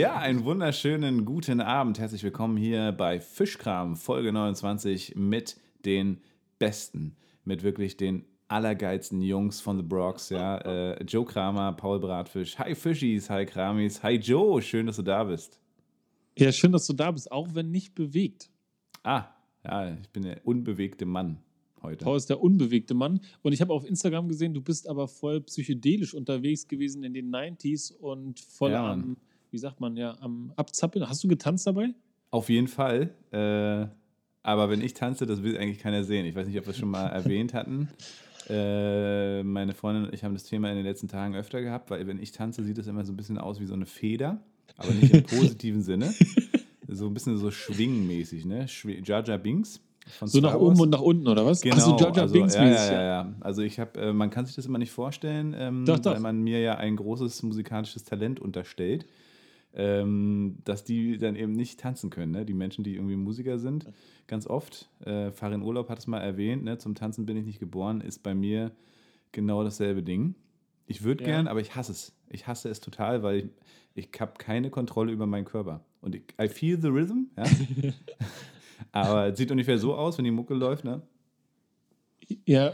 Ja, einen wunderschönen guten Abend. Herzlich willkommen hier bei Fischkram, Folge 29 mit den Besten, mit wirklich den allergeilsten Jungs von The Bronx, ja. Äh, Joe Kramer, Paul Bratfisch, hi Fischis, hi Kramis, hi Joe, schön, dass du da bist. Ja, schön, dass du da bist, auch wenn nicht bewegt. Ah, ja, ich bin der unbewegte Mann heute. Paul ist der unbewegte Mann. Und ich habe auf Instagram gesehen, du bist aber voll psychedelisch unterwegs gewesen in den 90s und voll Ja, am, Mann. Wie sagt man, ja, am Abzappeln. Hast du getanzt dabei? Auf jeden Fall. Äh, aber wenn ich tanze, das will eigentlich keiner sehen. Ich weiß nicht, ob wir es schon mal erwähnt hatten. Äh, meine Freundin und ich haben das Thema in den letzten Tagen öfter gehabt, weil wenn ich tanze, sieht es immer so ein bisschen aus wie so eine Feder, aber nicht im positiven Sinne. So ein bisschen so schwingenmäßig, ne? Jar Binks. Von So Star nach Wars. oben und nach unten, oder was? Genau, Ach so, Jar Jar also, Binks ja, ja, ja, ja. Also ich habe, äh, man kann sich das immer nicht vorstellen, ähm, Doch, doch. weil man mir ja ein großes musikalisches Talent unterstellt, ähm, dass die dann eben nicht tanzen können. Ne? Die Menschen, die irgendwie Musiker sind, ganz oft. Äh, Farin Urlaub hat es mal erwähnt, ne? zum Tanzen bin ich nicht geboren, ist bei mir genau dasselbe Ding. Ich würde Ja. gern, aber ich hasse es. Ich hasse es total, weil ich, ich habe keine Kontrolle über meinen Körper. Und ich, I feel the rhythm, ja. aber es sieht ungefähr so aus, wenn die Mucke läuft, ne? Ja,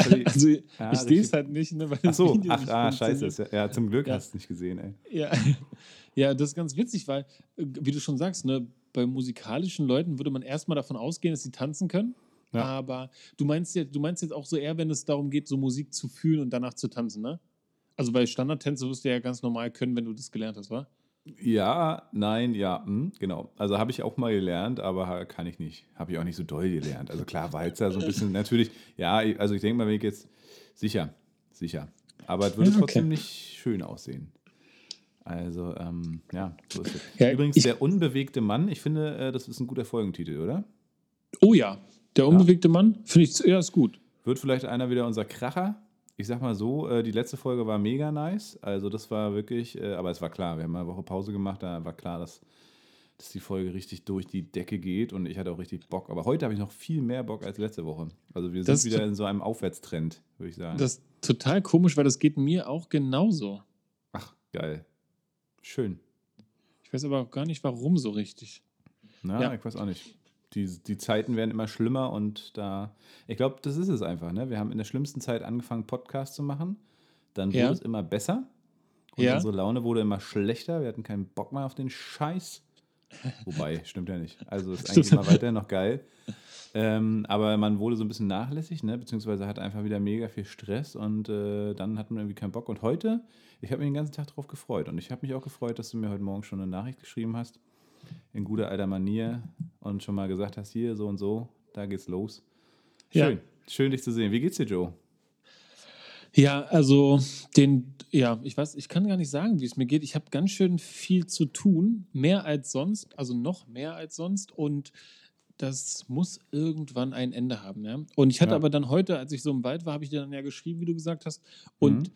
Völlig- also Ja, ich sehe es halt nicht, ne, weil Ach das so, Video ach, ah, scheiße. Ja, zum Glück Ja. hast du es nicht gesehen, ey. Ja. ja, das ist ganz witzig, weil, wie du schon sagst, ne, bei musikalischen Leuten würde man erstmal davon ausgehen, dass sie tanzen können. Ja. Aber du meinst, ja, du meinst jetzt auch so eher, wenn es darum geht, so Musik zu fühlen und danach zu tanzen, ne? Also bei Standardtänze wirst du ja ganz normal können, wenn du das gelernt hast, wa? Ja, nein, ja, hm, genau. Also habe ich auch mal gelernt, aber kann ich nicht. Habe ich auch nicht so doll gelernt. Also klar, Walzer so ein bisschen, natürlich, ja, also ich denke mal, wenn ich jetzt, sicher, sicher. Aber es würde Ja, okay. trotzdem nicht schön aussehen. Also, ähm, ja, so ist es. Ja, Übrigens, ich- der unbewegte Mann, ich finde, äh, das ist ein guter Folgentitel, oder? Oh ja, der unbewegte Mann, finde ich, ja, ist gut. Wird vielleicht einer wieder unser Kracher? Ich sag mal so, äh, die letzte Folge war mega nice. Also das war wirklich, äh, aber es war klar, wir haben eine Woche Pause gemacht, da war klar, dass, dass die Folge richtig durch die Decke geht und ich hatte auch richtig Bock. Aber heute habe ich noch viel mehr Bock als letzte Woche. Also wir sind wieder in so einem Aufwärtstrend, würde ich sagen. Das ist total komisch, weil das geht mir auch genauso. Ach, geil. Schön. Ich weiß aber auch gar nicht, warum so richtig. Na, Ja. ich weiß auch nicht. Die, die Zeiten werden immer schlimmer und da, ich glaube, das ist es einfach. Ne? Wir haben in der schlimmsten Zeit angefangen, Podcasts zu machen. Dann wurde Ja. es immer besser. Und Ja. unsere Laune wurde immer schlechter. Wir hatten keinen Bock mehr auf den Scheiß. Wobei, stimmt ja nicht. Also ist eigentlich immer weiterhin noch geil. Ähm, aber man wurde so ein bisschen nachlässig, ne? beziehungsweise hat einfach wieder mega viel Stress und äh, dann hat man irgendwie keinen Bock. Und heute, ich habe mich den ganzen Tag darauf gefreut. Und ich habe mich auch gefreut, dass du mir heute Morgen schon eine Nachricht geschrieben hast, in guter alter Manier, und schon mal gesagt hast, hier so und so, da geht's los. Ja. Schön, schön dich zu sehen. Wie geht's dir, Joe? Ja, also den, ja, ich weiß, ich kann gar nicht sagen, wie es mir geht. Ich habe ganz schön viel zu tun, mehr als sonst, also noch mehr als sonst und das muss irgendwann ein Ende haben, ja. Und ich hatte Ja. aber dann heute, als ich so im Wald war, habe ich dir dann ja geschrieben, wie du gesagt hast. Und Mhm.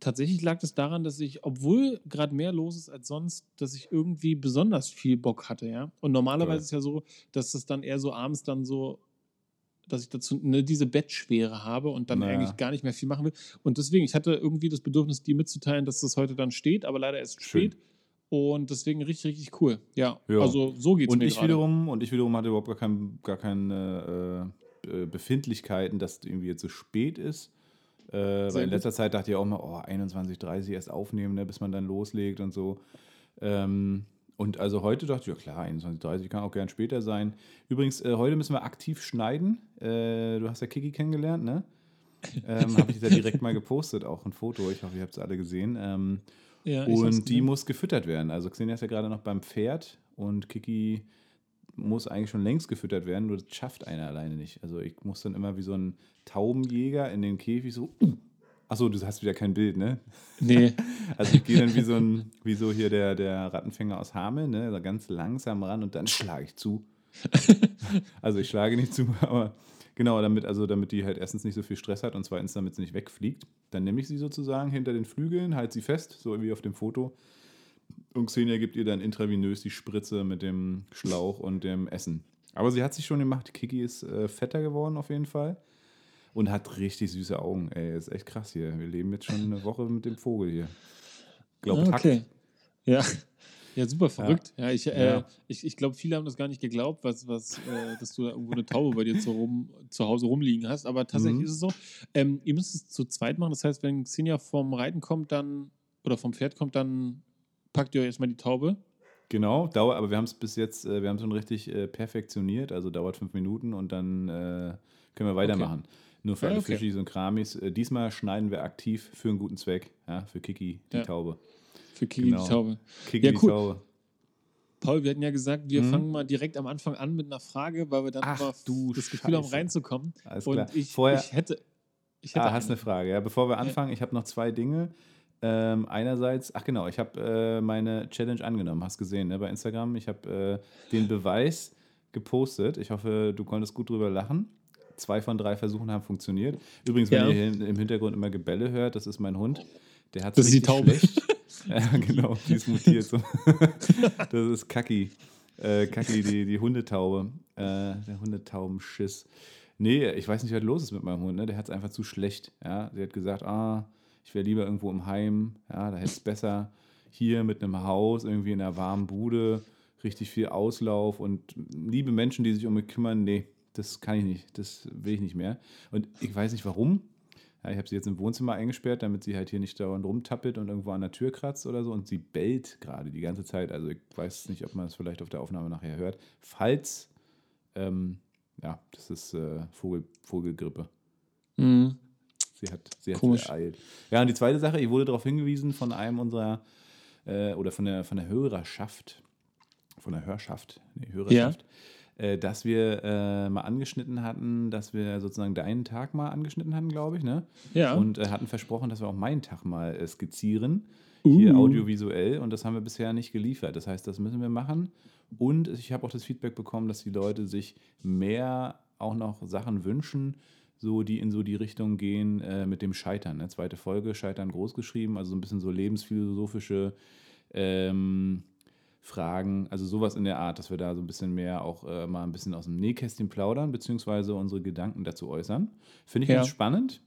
Tatsächlich lag es daran, dass ich, obwohl gerade mehr los ist als sonst, dass ich irgendwie besonders viel Bock hatte, ja. Und normalerweise Geil. ist ja so, dass das dann eher so abends dann so, dass ich dazu ne, diese Bettschwere habe und dann Naja. eigentlich gar nicht mehr viel machen will. Und deswegen, ich hatte irgendwie das Bedürfnis, dir mitzuteilen, dass das heute dann steht, aber leider erst Schön. spät. Und deswegen richtig, richtig cool. Ja, Ja. also so geht's Und mir ich wiederum, und ich wiederum hatte überhaupt gar, kein, gar keine äh, äh, Befindlichkeiten, dass es irgendwie jetzt so spät ist. Äh, weil in letzter Zeit dachte ich auch mal, oh, 21, 30 erst aufnehmen, ne, bis man dann loslegt und so. Ähm, und also heute dachte ich, ja klar, 21, 30 kann auch gern später sein. Übrigens, äh, heute müssen wir aktiv schneiden. Äh, du hast ja Kiki kennengelernt, ne? ähm, Habe ich da direkt mal gepostet, auch ein Foto. Ich hoffe, ihr habt es alle gesehen. Ähm, Ja, und die muss gefüttert werden. Also Xenia ist ja gerade noch beim Pferd und Kiki muss eigentlich schon längst gefüttert werden, nur das schafft einer alleine nicht. Also ich muss dann immer wie so ein Taubenjäger in den Käfig so. Uh. Achso, du hast wieder kein Bild, ne? Nee, Also ich gehe dann wie so ein, wie so hier der, der Rattenfänger aus Hameln, ne? Also ganz langsam ran und dann schlage ich zu. also ich schlage nicht zu, aber genau, damit, also damit die halt erstens nicht so viel Stress hat und zweitens, damit sie nicht wegfliegt. Dann nehme ich sie sozusagen hinter den Flügeln, halte sie fest, so wie auf dem Foto. Und Xenia gibt ihr dann intravenös die Spritze mit dem Schlauch und dem Essen. Aber sie hat sich schon gemacht. Kiki ist äh, fetter geworden auf jeden Fall. Und hat richtig süße Augen. Ey, ist echt krass hier. Wir leben jetzt schon eine Woche mit dem Vogel hier. Glaubt, Ah, okay. Ja. Ja, super verrückt. Ja, ich, äh, Ja. ich, ich glaube, viele haben das gar nicht geglaubt, was, was, äh, dass du da irgendwo eine Taube bei dir zu, rum, zu Hause rumliegen hast. Aber tatsächlich Mhm. ist es so. Ähm, ihr müsst es zu zweit machen. Das heißt, wenn Xenia vom Reiten kommt, dann oder vom Pferd kommt, dann packt ihr euch erstmal die Taube. Genau, dauert, aber wir haben es bis jetzt, äh, wir haben es schon richtig äh, perfektioniert, also dauert fünf Minuten und dann äh, können wir weitermachen. Nur für Ja, alle okay. Fischis und Kramis. Äh, diesmal schneiden wir aktiv für einen guten Zweck, ja, für Kiki, die Ja. Taube. Für Kiki Genau. die Taube. Kiki, Ja, die cool. Taube. Paul, wir hatten ja gesagt, wir Mhm. fangen mal direkt am Anfang an mit einer Frage, weil wir dann Ach, das Gefühl haben, Scheiße. reinzukommen. Alles Und klar. ich, Vorher, ich hätte. Ich hätte ah, hast eine Frage. Ja, bevor wir anfangen, ich habe noch zwei Dinge. Ähm, einerseits, ach genau, ich habe äh, meine Challenge angenommen, hast gesehen ne, bei Instagram. Ich habe äh, den Beweis gepostet. Ich hoffe, du konntest gut drüber lachen. Zwei von drei Versuchen haben funktioniert. Übrigens, wenn Ja. ihr hier im Hintergrund immer Gebälle hört, das ist mein Hund. Der hat Das ist die Taube. Schlecht. ja, genau, die ist mutiert. So. das ist Kaki. Äh, Kaki, die, die Hundetaube. Äh, der Hundetaubenschiss. Nee, ich weiß nicht, was los ist mit meinem Hund. Ne? Der hat es einfach zu schlecht. Ja? Sie hat gesagt, ah, ich wäre lieber irgendwo im Heim. Ja, da hätte es besser hier mit einem Haus, irgendwie in einer warmen Bude, richtig viel Auslauf und liebe Menschen, die sich um mich kümmern. Nee, das kann ich nicht. Das will ich nicht mehr. Und ich weiß nicht warum. Ja, ich habe sie jetzt im Wohnzimmer eingesperrt, damit sie halt hier nicht dauernd rumtappelt und irgendwo an der Tür kratzt oder so. Und sie bellt gerade die ganze Zeit. Also ich weiß nicht, ob man es vielleicht auf der Aufnahme nachher hört. Falls, ähm, ja, das ist äh, Vogel, Vogelgrippe. Mhm. Sie hat, sie hat Komisch. ereilt. Ja, und die zweite Sache, ich wurde darauf hingewiesen von einem unserer, äh, oder von der, von der Hörerschaft, von der Hörschaft, nee, Hörerschaft, äh, dass wir äh, mal angeschnitten hatten, dass wir sozusagen deinen Tag mal angeschnitten hatten, glaube ich, ne? Ja. Und äh, hatten versprochen, dass wir auch meinen Tag mal äh, skizzieren, hier Uh. audiovisuell, und das haben wir bisher nicht geliefert. Das heißt, das müssen wir machen. Und ich habe auch das Feedback bekommen, dass die Leute sich mehr auch noch Sachen wünschen, so die in so die Richtung gehen äh, mit dem Scheitern. Ne? Zweite Folge, Scheitern groß geschrieben, also so ein bisschen so lebensphilosophische ähm, Fragen, also sowas in der Art, dass wir da so ein bisschen mehr auch äh, mal ein bisschen aus dem Nähkästchen plaudern, beziehungsweise unsere Gedanken dazu äußern. Finde ich Ja. ganz spannend.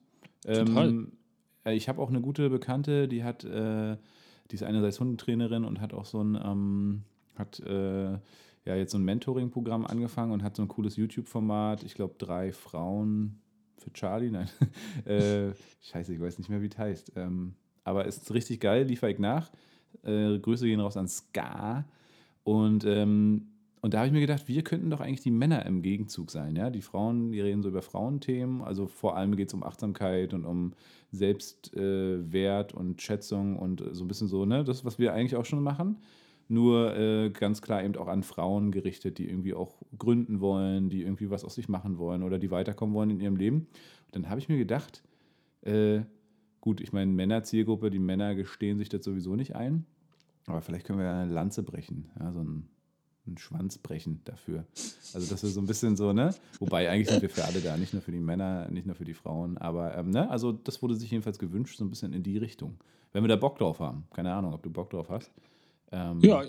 Total. Ähm, äh, ich habe auch eine gute Bekannte, die hat, äh, die ist einerseits Hundetrainerin und hat auch so ein, ähm, hat äh, ja jetzt so ein Mentoring-Programm angefangen und hat so ein cooles YouTube-Format. Ich glaube, drei Frauen für Charlie, nein. äh, scheiße, ich weiß nicht mehr, wie es heißt. Ähm, aber ist richtig geil, liefere ich nach. Äh, Grüße gehen raus an Ska. Und, ähm, und da habe ich mir gedacht, wir könnten doch eigentlich die Männer im Gegenzug sein. Ja? Die Frauen, die reden so über Frauenthemen. Also vor allem geht es um Achtsamkeit und um Selbstwert äh, und Schätzung und so ein bisschen so, ne? Das, was wir eigentlich auch schon machen. Nur äh, ganz klar eben auch an Frauen gerichtet, die irgendwie auch gründen wollen, die irgendwie was aus sich machen wollen oder die weiterkommen wollen in ihrem Leben. Und dann habe ich mir gedacht, äh, gut, ich meine, Männerzielgruppe, die Männer gestehen sich das sowieso nicht ein. Aber vielleicht können wir ja eine Lanze brechen, ja, so einen, einen Schwanz brechen dafür. Also, dass wir so ein bisschen so, ne? Wobei eigentlich sind wir für alle da, nicht nur für die Männer, nicht nur für die Frauen. Aber, ähm, ne? Also, das wurde sich jedenfalls gewünscht, so ein bisschen in die Richtung. Wenn wir da Bock drauf haben. Keine Ahnung, ob du Bock drauf hast. Ähm, Ja,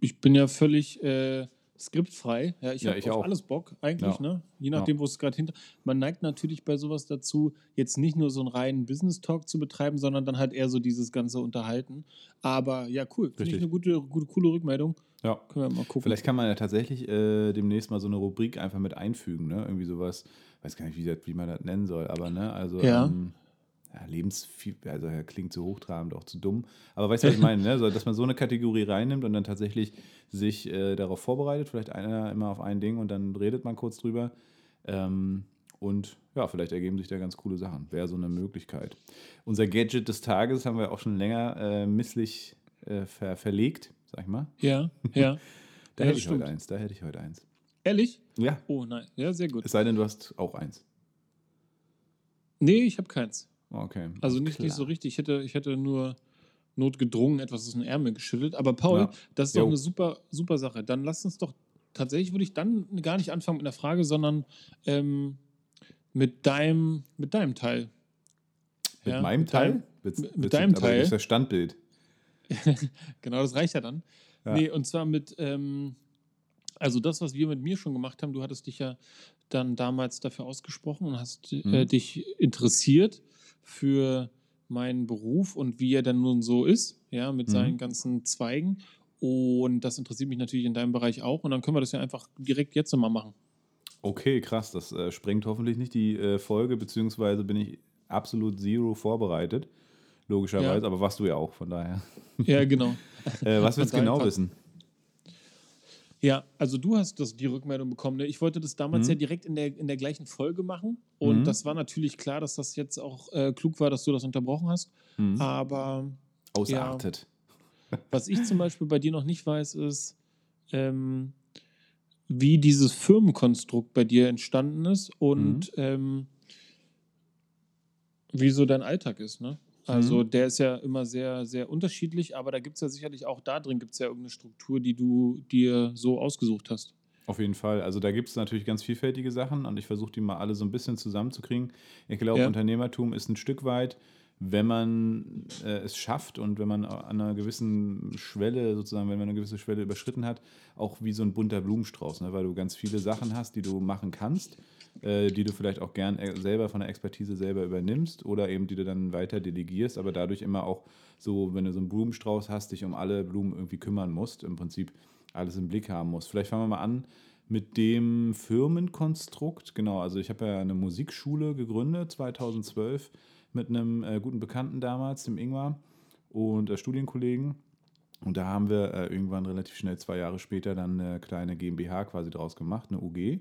ich bin ja völlig äh, skriptfrei. Ja, ich Ja, habe auf auch. alles Bock eigentlich, Ja. ne? Je nachdem, wo es gerade hinter. Man neigt natürlich bei sowas dazu, jetzt nicht nur so einen reinen Business-Talk zu betreiben, sondern dann halt eher so dieses ganze Unterhalten. Aber ja, cool. Finde ich eine gute, gute, coole Rückmeldung. Ja. Können wir mal gucken. Vielleicht kann man ja tatsächlich äh, demnächst mal so eine Rubrik einfach mit einfügen, ne? Irgendwie sowas, weiß gar nicht, wie, wie man das nennen soll, aber ne, also Ja. ähm, ja, Lebensviel, also ja, klingt zu hochtrabend, auch zu dumm. Aber weißt du, was ich meine, ne? so, dass man so eine Kategorie reinnimmt und dann tatsächlich sich äh, darauf vorbereitet, vielleicht einer immer auf ein Ding und dann redet man kurz drüber. Ähm, und ja, vielleicht ergeben sich da ganz coole Sachen. Wäre so eine Möglichkeit. Unser Gadget des Tages haben wir auch schon länger äh, misslich äh, ver verlegt, sag ich mal. ja, ja. Da Ja, hätte ich stimmt. heute eins. Da hätte ich heute eins. Ehrlich? Ja. Oh nein. Ja, sehr gut. Es sei denn, du hast auch eins. Nee, ich habe keins. Okay. Also nicht, nicht so richtig. Ich hätte, ich hätte nur notgedrungen etwas aus den Ärmel geschüttelt. Aber Paul, Ja. das ist doch Jo. eine super, super Sache. Dann lass uns doch, tatsächlich würde ich dann gar nicht anfangen mit einer Frage, sondern ähm, mit, deinem, mit deinem Teil. Mit Ja, meinem mit Teil? mit- mit deinem aber Teil. Das ist das Standbild. Genau, das reicht ja dann. Ja. Nee, und zwar mit, ähm, also das, was wir mit mir schon gemacht haben, du hattest dich ja dann damals dafür ausgesprochen und hast äh, Mhm. dich interessiert für meinen Beruf und wie er dann nun so ist, ja, mit Mhm. seinen ganzen Zweigen. Und das interessiert mich natürlich in deinem Bereich auch. Und dann können wir das ja einfach direkt jetzt nochmal machen. Okay, krass. Das äh, sprengt hoffentlich nicht die äh, Folge, beziehungsweise bin ich absolut zero vorbereitet. Logischerweise, Ja. aber warst du ja auch, von daher. Ja, genau. Äh, was willst du genau passt. wissen? Ja, also du hast das, die Rückmeldung bekommen. Ne? Ich wollte das damals Mhm. ja direkt in der, in der gleichen Folge machen. Und Mhm. das war natürlich klar, dass das jetzt auch äh, klug war, dass du das unterbrochen hast. Mhm. Aber Ausartet. was ich zum Beispiel bei dir noch nicht weiß, ist, ähm, wie dieses Firmenkonstrukt bei dir entstanden ist und ähm, wie so dein Alltag ist. Ne? Also Mhm. der ist ja immer sehr, sehr unterschiedlich, aber da gibt es ja sicherlich auch da drin gibt es ja irgendeine Struktur, die du dir so ausgesucht hast. Auf jeden Fall. Also da gibt es natürlich ganz vielfältige Sachen und ich versuche die mal alle so ein bisschen zusammenzukriegen. Ich glaube, Ja. Unternehmertum ist ein Stück weit, wenn man äh, es schafft und wenn man an einer gewissen Schwelle, sozusagen, wenn man eine gewisse Schwelle überschritten hat, auch wie so ein bunter Blumenstrauß, ne? weil du ganz viele Sachen hast, die du machen kannst, äh, die du vielleicht auch gern äh, selber von der Expertise selber übernimmst oder eben die du dann weiter delegierst, aber dadurch immer auch so, wenn du so einen Blumenstrauß hast, dich um alle Blumen irgendwie kümmern musst, im Prinzip alles im Blick haben musst. Vielleicht fangen wir mal an mit dem Firmenkonstrukt. Genau, also ich habe ja eine Musikschule gegründet 2012 mit einem äh, guten Bekannten damals, dem Ingmar und äh, Studienkollegen. Und da haben wir äh, irgendwann relativ schnell, zwei Jahre später, dann eine kleine GmbH quasi draus gemacht, eine UG.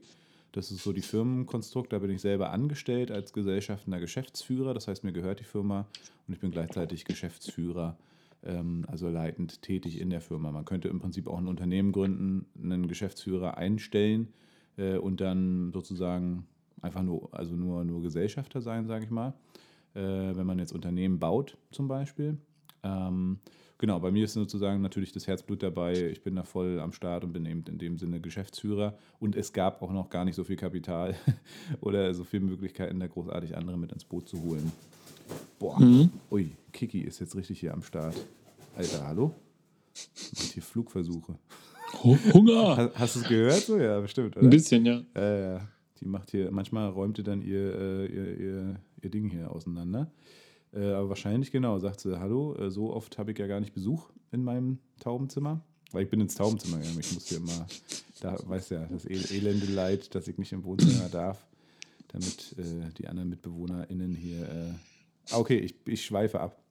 Das ist so die Firmenkonstrukt, da bin ich selber angestellt als gesellschaftender Geschäftsführer. Das heißt, mir gehört die Firma und ich bin gleichzeitig Geschäftsführer, ähm, also leitend tätig in der Firma. Man könnte im Prinzip auch ein Unternehmen gründen, einen Geschäftsführer einstellen äh, und dann sozusagen einfach nur, also nur, nur Gesellschafter sein, sage ich mal. Äh, wenn man jetzt Unternehmen baut, zum Beispiel. Genau, bei mir ist sozusagen natürlich das Herzblut dabei. Ich bin da voll am Start und bin eben in dem Sinne Geschäftsführer. Und es gab auch noch gar nicht so viel Kapital oder so viele Möglichkeiten, da großartig andere mit ins Boot zu holen. Boah, Mhm. ui, Kiki ist jetzt richtig hier am Start. Alter, hallo? Macht hier Flugversuche. Hunger! Hast, hast du es gehört? So, ja, bestimmt, Ein oder? bisschen, ja. Ja. Die macht hier, manchmal räumt ihr dann ihr, äh, ihr, ihr, ihr Ding hier auseinander. Äh, aber wahrscheinlich genau, sagt sie, hallo, äh, so oft habe ich ja gar nicht Besuch in meinem Taubenzimmer. Weil ich bin ins Taubenzimmer gegangen. Ich muss hier immer, da weiß ja, das El elende Leid, dass ich nicht im Wohnzimmer darf, damit äh, die anderen MitbewohnerInnen hier. Äh, ah, okay, ich, ich schweife ab.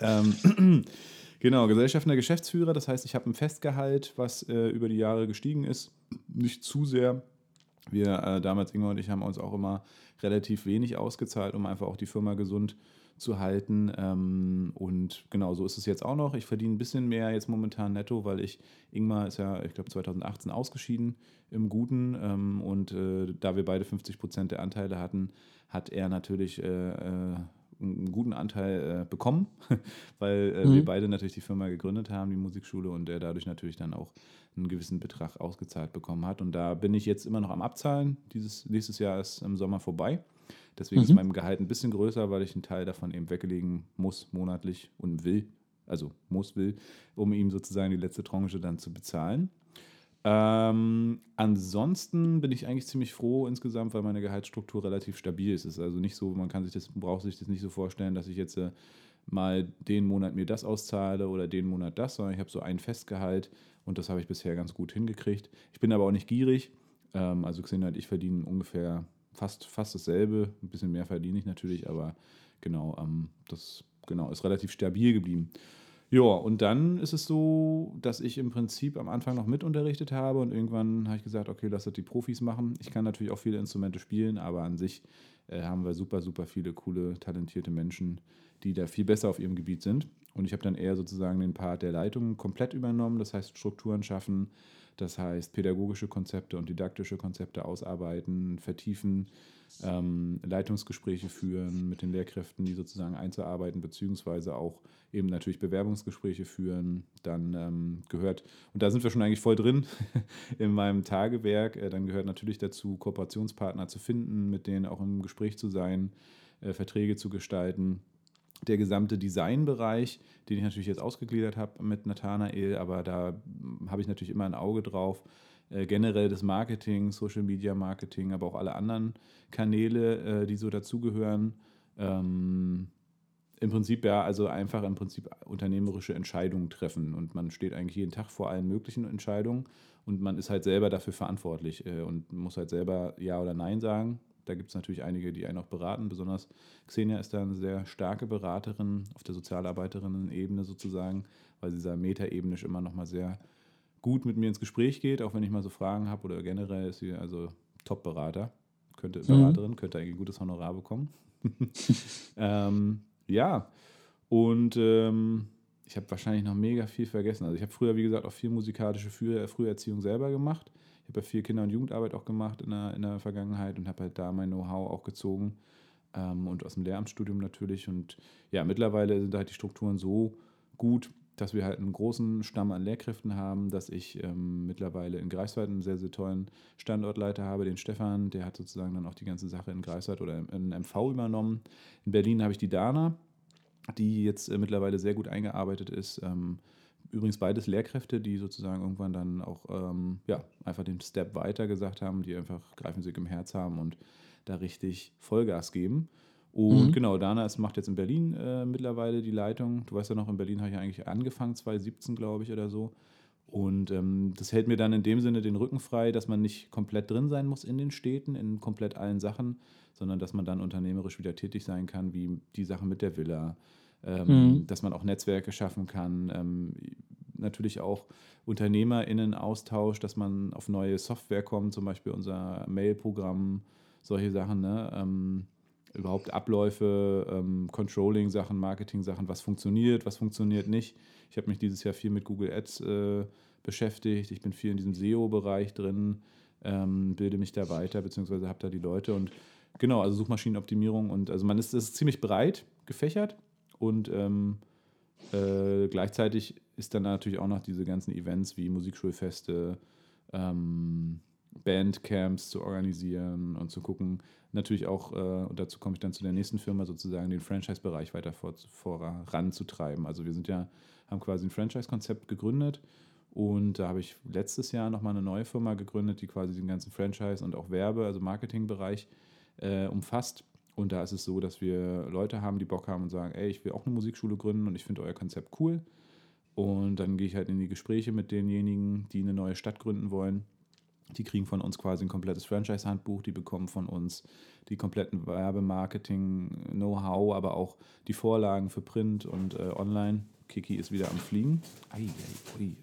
ähm, genau, gesellschaftender Geschäftsführer, das heißt, ich habe ein Festgehalt, was äh, über die Jahre gestiegen ist. Nicht zu sehr. Wir äh, damals, Ingo und ich, haben uns auch immer relativ wenig ausgezahlt, um einfach auch die Firma gesund zu halten. Ähm, und genau so ist es jetzt auch noch. Ich verdiene ein bisschen mehr jetzt momentan netto, weil ich, Ingmar ist ja, ich glaube, 2018 ausgeschieden im Guten. Ähm, und äh, da wir beide 50 Prozent der Anteile hatten, hat er natürlich äh, äh, einen guten Anteil äh, bekommen, weil äh, Mhm. wir beide natürlich die Firma gegründet haben, die Musikschule, und er dadurch natürlich dann auch einen gewissen Betrag ausgezahlt bekommen hat. Und da bin ich jetzt immer noch am Abzahlen. Dieses, nächstes Jahr ist im Sommer vorbei. Deswegen ist Mhm. mein Gehalt ein bisschen größer, weil ich einen Teil davon eben weglegen muss, monatlich und will, also muss, will, um ihm sozusagen die letzte Tranche dann zu bezahlen. Ähm, ansonsten bin ich eigentlich ziemlich froh insgesamt, weil meine Gehaltsstruktur relativ stabil ist. Es ist also nicht so, man kann sich das, braucht sich das nicht so vorstellen, dass ich jetzt äh, mal den Monat mir das auszahle oder den Monat das, sondern ich habe so ein Festgehalt und das habe ich bisher ganz gut hingekriegt. Ich bin aber auch nicht gierig. Ähm, also gesehen halt, ich verdiene ungefähr fast, fast dasselbe. Ein bisschen mehr verdiene ich natürlich, aber genau, ähm, das genau, ist relativ stabil geblieben. Ja, und dann ist es so, dass ich im Prinzip am Anfang noch mitunterrichtet habe und irgendwann habe ich gesagt, okay, lass das die Profis machen. Ich kann natürlich auch viele Instrumente spielen, aber an sich äh, haben wir super, super viele coole, talentierte Menschen, die da viel besser auf ihrem Gebiet sind. Und ich habe dann eher sozusagen den Part der Leitung komplett übernommen, das heißt Strukturen schaffen, das heißt pädagogische Konzepte und didaktische Konzepte ausarbeiten, vertiefen, ähm, Leitungsgespräche führen mit den Lehrkräften, die sozusagen einzuarbeiten, beziehungsweise auch eben natürlich Bewerbungsgespräche führen. Dann ähm, gehört, und da sind wir schon eigentlich voll drin in meinem Tagewerk, äh, dann gehört natürlich dazu, Kooperationspartner zu finden, mit denen auch im Gespräch zu sein, äh, Verträge zu gestalten. Der gesamte Designbereich, den ich natürlich jetzt ausgegliedert habe mit Nathanael, aber da mm, habe ich natürlich immer ein Auge drauf. Äh, generell das Marketing, Social Media Marketing, aber auch alle anderen Kanäle, äh, die so dazugehören. Ähm, Im Prinzip ja, also einfach im Prinzip unternehmerische Entscheidungen treffen. Und man steht eigentlich jeden Tag vor allen möglichen Entscheidungen und man ist halt selber dafür verantwortlich äh, und muss halt selber Ja oder Nein sagen. Da gibt es natürlich einige, die einen auch beraten. Besonders Xenia ist da eine sehr starke Beraterin auf der Sozialarbeiterinnen-Ebene sozusagen, weil sie da metaebenisch immer noch mal sehr gut mit mir ins Gespräch geht, auch wenn ich mal so Fragen habe oder generell ist sie also Top-Berater, könnte Beraterin, mhm. könnte eigentlich ein gutes Honorar bekommen. ähm, ja, und ähm, ich habe wahrscheinlich noch mega viel vergessen. Also ich habe früher, wie gesagt, auch viel musikalische Früherziehung selber gemacht. Ich habe ja viel Kinder- und Jugendarbeit auch gemacht in der, in der Vergangenheit und habe halt da mein Know-how auch gezogen ähm, und aus dem Lehramtsstudium natürlich. Und ja, mittlerweile sind halt die Strukturen so gut, dass wir halt einen großen Stamm an Lehrkräften haben, dass ich ähm, mittlerweile in Greifswald einen sehr, sehr tollen Standortleiter habe, den Stefan, der hat sozusagen dann auch die ganze Sache in Greifswald oder in MV übernommen. In Berlin habe ich die Dana, die jetzt äh, mittlerweile sehr gut eingearbeitet ist. Ähm, übrigens beides Lehrkräfte, die sozusagen irgendwann dann auch ähm, ja, einfach den Step weiter gesagt haben, die einfach Greifensig im Herz haben und da richtig Vollgas geben. Und mhm. genau, Dana ist, macht jetzt in Berlin äh, mittlerweile die Leitung. Du weißt ja noch, in Berlin habe ich eigentlich angefangen, 2017, glaube ich, oder so. Und ähm, das hält mir dann in dem Sinne den Rücken frei, dass man nicht komplett drin sein muss in den Städten, in komplett allen Sachen, sondern dass man dann unternehmerisch wieder tätig sein kann, wie die Sachen mit der Villa, ähm, mhm. dass man auch Netzwerke schaffen kann, ähm, natürlich auch UnternehmerInnen austauscht, dass man auf neue Software kommt, zum Beispiel unser Mail-Programm, solche Sachen, ne? Überhaupt Abläufe, ähm, Controlling-Sachen, Marketing-Sachen, was funktioniert, was funktioniert nicht. Ich habe mich dieses Jahr viel mit Google Ads äh, beschäftigt. Ich bin viel in diesem SEO-Bereich drin, ähm, bilde mich da weiter, beziehungsweise habe da die Leute und genau, also Suchmaschinenoptimierung und also man ist, ist ziemlich breit gefächert und ähm, äh, gleichzeitig ist dann natürlich auch noch diese ganzen Events wie Musikschulfeste, ähm, Bandcamps zu organisieren und zu gucken, natürlich auch, äh, und dazu komme ich dann zu der nächsten Firma, sozusagen den Franchise-Bereich weiter vor, voranzutreiben. Also wir sind ja, haben quasi ein Franchise-Konzept gegründet und da habe ich letztes Jahr nochmal eine neue Firma gegründet, die quasi den ganzen Franchise- und auch Werbe-, also Marketing-Bereich äh, umfasst. Und da ist es so, dass wir Leute haben, die Bock haben und sagen, ey, ich will auch eine Musikschule gründen und ich finde euer Konzept cool. Und dann gehe ich halt in die Gespräche mit denjenigen, die eine neue Stadt gründen wollen die kriegen von uns quasi ein komplettes Franchise-Handbuch, die bekommen von uns die kompletten Werbemarketing-Know-how, aber auch die Vorlagen für Print und äh, Online. Kiki ist wieder am Fliegen. Ei, ei, ui,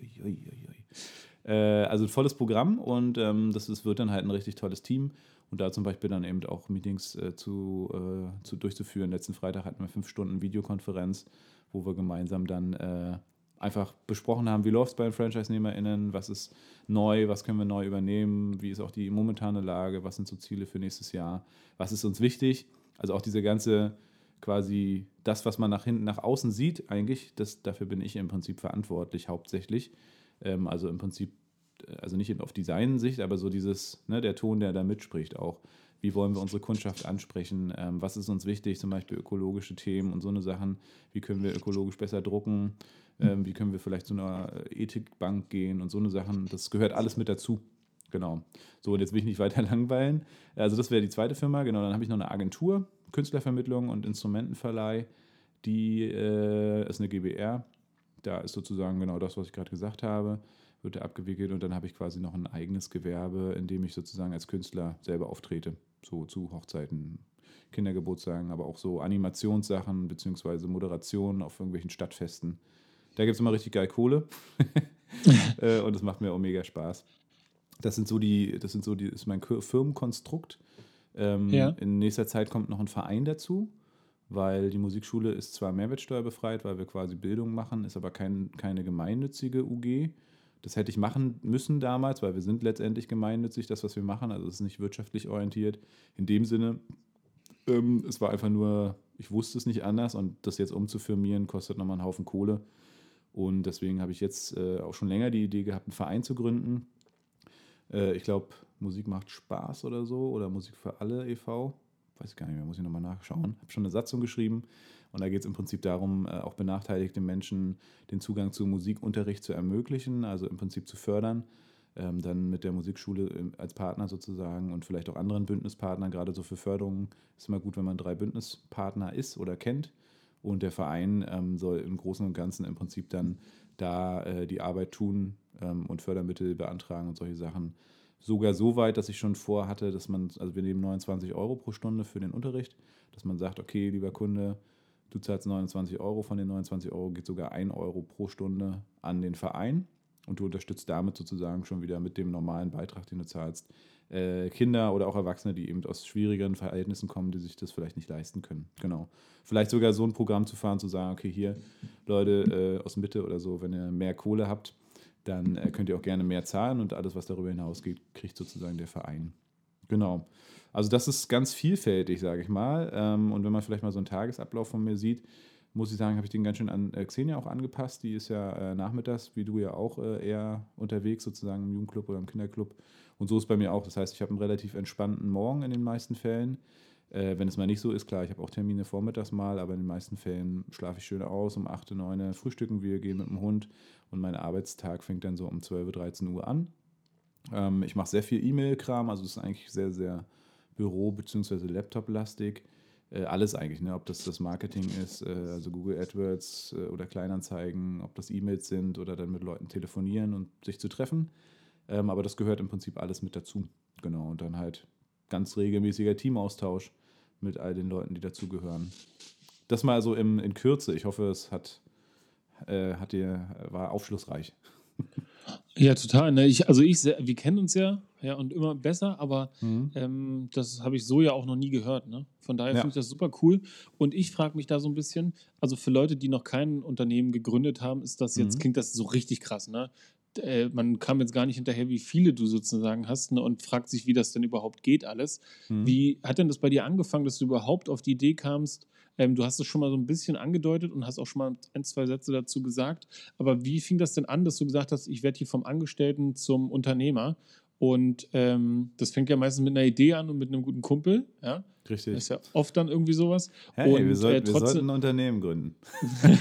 äh, also ein volles Programm und ähm, das ist, wird dann halt ein richtig tolles Team. Und da zum Beispiel dann eben auch Meetings äh, zu, äh, zu durchzuführen. Letzten Freitag hatten wir fünf Stunden Videokonferenz, wo wir gemeinsam dann äh, einfach besprochen haben, wie läuft es bei den Franchise-NehmerInnen, was ist neu, was können wir neu übernehmen, wie ist auch die momentane Lage, was sind so Ziele für nächstes Jahr, was ist uns wichtig. Also auch diese ganze quasi das, was man nach hinten, nach außen sieht, eigentlich, das, dafür bin ich im Prinzip verantwortlich, hauptsächlich. Ähm, also im Prinzip, also nicht auf Design-Sicht, aber so dieses, ne, der Ton, der da mitspricht auch. Wie wollen wir unsere Kundschaft ansprechen? Ähm, was ist uns wichtig? Zum Beispiel ökologische Themen und so eine Sachen. Wie können wir ökologisch besser drucken? Ähm, wie können wir vielleicht zu einer Ethikbank gehen und so eine Sachen. Das gehört alles mit dazu. Genau. So, und jetzt will ich nicht weiter langweilen. Also, das wäre die zweite Firma. Genau, dann habe ich noch eine Agentur, Künstlervermittlung und Instrumentenverleih. Die äh, ist eine GBR. Da ist sozusagen genau das, was ich gerade gesagt habe, wird da abgewickelt. Und dann habe ich quasi noch ein eigenes Gewerbe, in dem ich sozusagen als Künstler selber auftrete. So zu Hochzeiten, Kindergeburtstagen, aber auch so Animationssachen beziehungsweise Moderationen auf irgendwelchen Stadtfesten. Da gibt es immer richtig geil Kohle. Äh, und das macht mir auch mega Spaß. Das sind so die, das sind so die, ist mein Firmenkonstrukt. Ähm, ja. In nächster Zeit kommt noch ein Verein dazu, weil die Musikschule ist zwar mehrwertsteuerbefreit, weil wir quasi Bildung machen, ist aber kein, keine gemeinnützige UG. Das hätte ich machen müssen damals, weil wir sind letztendlich gemeinnützig, das, was wir machen. Also es ist nicht wirtschaftlich orientiert. In dem Sinne, ähm, es war einfach nur, ich wusste es nicht anders und das jetzt umzufirmieren, kostet nochmal einen Haufen Kohle. Und deswegen habe ich jetzt äh, auch schon länger die Idee gehabt, einen Verein zu gründen. Äh, ich glaube, Musik macht Spaß oder so oder Musik für alle e.V. Weiß ich gar nicht mehr, muss ich nochmal nachschauen. Habe schon eine Satzung geschrieben und da geht es im Prinzip darum, äh, auch benachteiligten Menschen den Zugang zu Musikunterricht zu ermöglichen, also im Prinzip zu fördern. Ähm, dann mit der Musikschule ähm, als Partner sozusagen und vielleicht auch anderen Bündnispartnern, gerade so für Förderungen ist immer gut, wenn man drei Bündnispartner ist oder kennt Und der Verein ähm, soll im Großen und Ganzen im Prinzip dann da äh, die Arbeit tun und Fördermittel beantragen und solche Sachen. Sogar so weit, dass ich schon vorhatte, dass man, also wir nehmen 29 Euro pro Stunde für den Unterricht, dass man sagt, okay, lieber Kunde, du zahlst 29 Euro, von den 29 Euro geht sogar 1 Euro pro Stunde an den Verein und du unterstützt damit sozusagen schon wieder mit dem normalen Beitrag, den du zahlst, äh, Kinder oder auch Erwachsene, die eben aus schwierigeren Verhältnissen kommen, die sich das vielleicht nicht leisten können. Genau. Vielleicht sogar so ein Programm zu fahren, zu sagen, okay, hier, Leute äh, aus Mitte oder so, wenn ihr mehr Kohle habt, dann äh, könnt ihr auch gerne mehr zahlen und alles, was darüber hinausgeht, kriegt sozusagen der Verein. Genau. Also das ist ganz vielfältig, sage ich mal. Ähm, und wenn man vielleicht mal so einen Tagesablauf von mir sieht, muss ich sagen, habe ich den ganz schön an äh, Xenia auch angepasst. Die ist ja äh, nachmittags, wie du ja auch, äh, eher unterwegs, sozusagen im Jugendclub oder im Kinderclub. Und so ist bei mir auch. Das heißt, ich habe einen relativ entspannten Morgen in den meisten Fällen. Wenn es mal nicht so ist, klar, ich habe auch Termine vormittags mal, aber in den meisten Fällen schlafe ich schön aus. Um 8, 9 frühstücken wir, gehen mit dem Hund und mein Arbeitstag fängt dann so um 12, 13 Uhr an. Ähm, ich mache sehr viel E-Mail-Kram, also es ist eigentlich sehr, sehr Büro- bzw. Laptop-lastig. Äh, alles eigentlich, ne? ob das das Marketing ist, äh, also Google AdWords äh, oder Kleinanzeigen, ob das E-Mails sind oder dann mit Leuten telefonieren und sich zu treffen. Ähm, aber das gehört im Prinzip alles mit dazu. Genau, und dann halt ganz regelmäßiger Teamaustausch mit all den Leuten, die dazugehören. Das mal so im, in Kürze. Ich hoffe, es hat, äh, hat dir, war aufschlussreich. Ja, total. Ne? Ich, also ich, wir kennen uns ja, ja und immer besser, aber mhm. ähm, das habe ich so ja auch noch nie gehört. Ne? Von daher ja. finde ich das super cool. Und ich frage mich da so ein bisschen, also für Leute, die noch kein Unternehmen gegründet haben, ist das jetzt, mhm. klingt das so richtig krass, ne? Äh, man kam jetzt gar nicht hinterher, wie viele du sozusagen hast ne, und fragt sich, wie das denn überhaupt geht alles. Mhm. Wie hat denn das bei dir angefangen, dass du überhaupt auf die Idee kamst, ähm, du hast es schon mal so ein bisschen angedeutet und hast auch schon mal ein, zwei Sätze dazu gesagt. Aber wie fing das denn an, dass du gesagt hast, ich werde hier vom Angestellten zum Unternehmer? Und ähm, das fängt ja meistens mit einer Idee an und mit einem guten Kumpel. Ja? Richtig. Das ist ja oft dann irgendwie sowas. Hey, und, wir, sollten, äh, wir sollten ein Unternehmen gründen.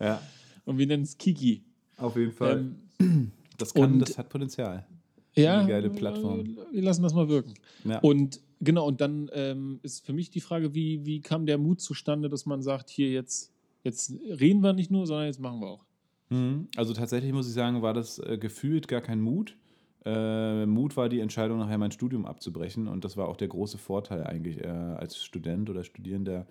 ja. Und wir nennen es Kiki. Auf jeden Fall. Ähm, das kann, das hat Potenzial. Ja. Eine geile Plattform. Wir lassen das mal wirken. Ja. Und Genau, und dann ähm, ist für mich die Frage, wie, wie kam der Mut zustande, dass man sagt, hier jetzt, jetzt reden wir nicht nur, sondern jetzt machen wir auch. Mhm. Also tatsächlich muss ich sagen, war das äh, gefühlt gar kein Mut. Äh, Mut war die Entscheidung, nachher mein Studium abzubrechen und das war auch der große Vorteil eigentlich äh, als Student oder Studierender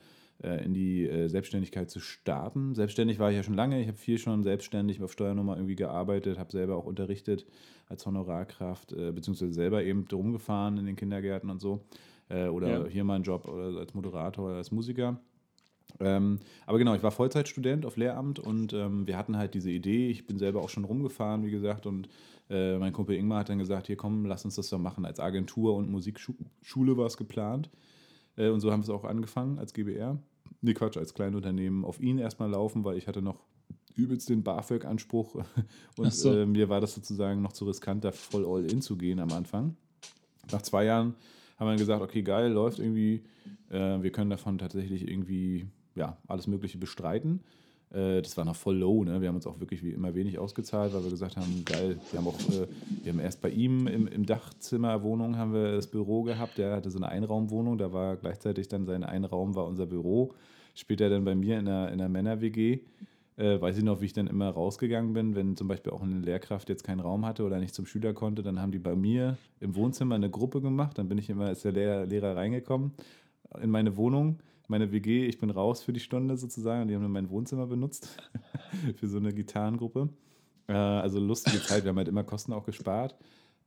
in die äh, Selbstständigkeit zu starten. Selbstständig war ich ja schon lange. Ich habe viel schon selbstständig auf Steuernummer irgendwie gearbeitet, habe selber auch unterrichtet als Honorarkraft, äh, beziehungsweise selber eben rumgefahren in den Kindergärten und so. oder ja. hier mein Job oder als Moderator oder als Musiker. Ähm, aber genau, ich war Vollzeitstudent auf Lehramt und ähm, wir hatten halt diese Idee. Ich bin selber auch schon rumgefahren, wie gesagt, und äh, mein Kumpel Ingmar hat dann gesagt: Hier komm, lass uns das doch machen. Als Agentur und Musikschule war es geplant. Äh, und so haben wir es auch angefangen als GBR nee Quatsch, als Kleinunternehmen auf ihn erstmal laufen, weil ich hatte noch übelst den BAföG-Anspruch und so. äh, mir war das sozusagen noch zu riskant, da voll all in zu gehen am Anfang. Nach zwei Jahren haben wir gesagt, okay, geil, läuft irgendwie, äh, wir können davon tatsächlich irgendwie ja, alles Mögliche bestreiten. Äh, das war noch voll low, ne? Wir haben uns auch wirklich wie immer wenig ausgezahlt, weil wir gesagt haben, geil, wir haben auch, äh, wir haben erst bei ihm im, im Dachzimmerwohnung haben wir das Büro gehabt, der hatte so eine Einraumwohnung, da war gleichzeitig dann sein Einraum war unser Büro. Später dann bei mir in der, in der Männer-WG. Äh, weiß ich noch, wie ich dann immer rausgegangen bin, wenn zum Beispiel auch eine Lehrkraft jetzt keinen Raum hatte oder nicht zum Schüler konnte, dann haben die bei mir im Wohnzimmer eine Gruppe gemacht. Dann bin ich immer als der Lehrer, Lehrer reingekommen in meine Wohnung meine WG, ich bin raus für die Stunde sozusagen. Und die haben dann mein Wohnzimmer benutzt für so eine Gitarrengruppe. Äh, also lustige Zeit, wir haben halt immer Kosten auch gespart.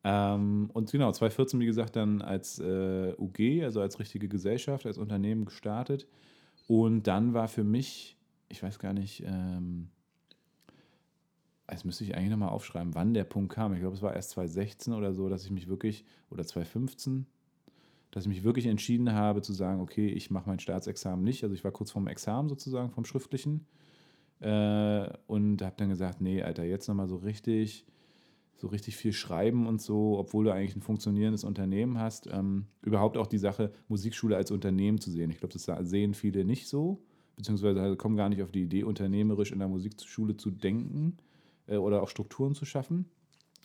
Ähm, und genau, 2014, wie gesagt, dann als äh, UG, also als richtige Gesellschaft, als Unternehmen gestartet. Und dann war für mich, ich weiß gar nicht, ähm, das müsste ich eigentlich nochmal aufschreiben, wann der Punkt kam. Ich glaube, es war erst 2016 oder so, dass ich mich wirklich, oder 2015, dass ich mich wirklich entschieden habe zu sagen, okay, ich mache mein Staatsexamen nicht. Also ich war kurz vorm Examen sozusagen, vom schriftlichen. Äh, und habe dann gesagt, nee, Alter, jetzt nochmal so richtig, so richtig viel schreiben und so, obwohl du eigentlich ein funktionierendes Unternehmen hast. Ähm, überhaupt auch die Sache, Musikschule als Unternehmen zu sehen. Ich glaube, das sehen viele nicht so, beziehungsweise kommen gar nicht auf die Idee, unternehmerisch in der Musikschule zu denken äh, oder auch Strukturen zu schaffen.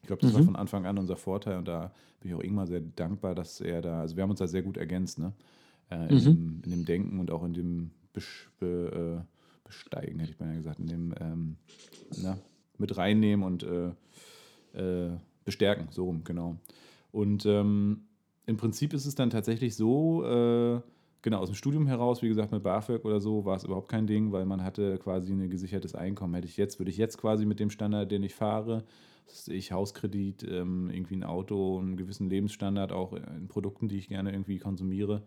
Ich glaube, das mhm. war von Anfang an unser Vorteil und da bin ich auch Ingmar sehr dankbar, dass er da, also wir haben uns da sehr gut ergänzt, ne? Äh, in, mhm. dem, in, dem, Denken und auch in dem be, äh, besteigen, hätte ich mal gesagt, in dem, ähm, na, mit reinnehmen und äh, äh, bestärken, so rum, genau. Und ähm, im Prinzip ist es dann tatsächlich so, äh, genau, aus dem Studium heraus, wie gesagt, mit BAföG oder so, war es überhaupt kein Ding, weil man hatte quasi ein gesichertes Einkommen. Hätte ich jetzt, würde ich jetzt quasi mit dem Standard, den ich fahre, ich Hauskredit, ähm, irgendwie ein Auto, einen gewissen Lebensstandard, auch in Produkten, die ich gerne irgendwie konsumiere,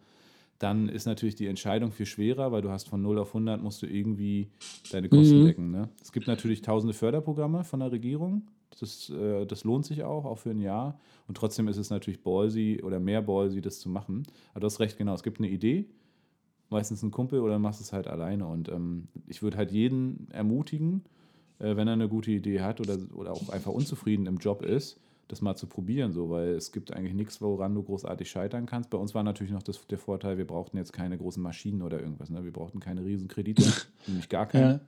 dann ist natürlich die Entscheidung viel schwerer, weil du hast von 0 auf 100 musst du irgendwie deine Kosten mhm. decken. Ne? Es gibt natürlich tausende Förderprogramme von der Regierung. Das, äh, das lohnt sich auch, auch für ein Jahr. Und trotzdem ist es natürlich ballsy oder mehr ballsy, das zu machen. Aber du hast recht, genau. Es gibt eine Idee, meistens ein Kumpel oder machst es halt alleine. Und ähm, ich würde halt jeden ermutigen, äh, wenn er eine gute Idee hat oder, oder auch einfach unzufrieden im Job ist, das mal zu probieren, so, weil es gibt eigentlich nichts, woran du großartig scheitern kannst. Bei uns war natürlich noch das, der Vorteil, wir brauchten jetzt keine großen Maschinen oder irgendwas. Ne? Wir brauchten keine riesen Kredite, nämlich gar keine.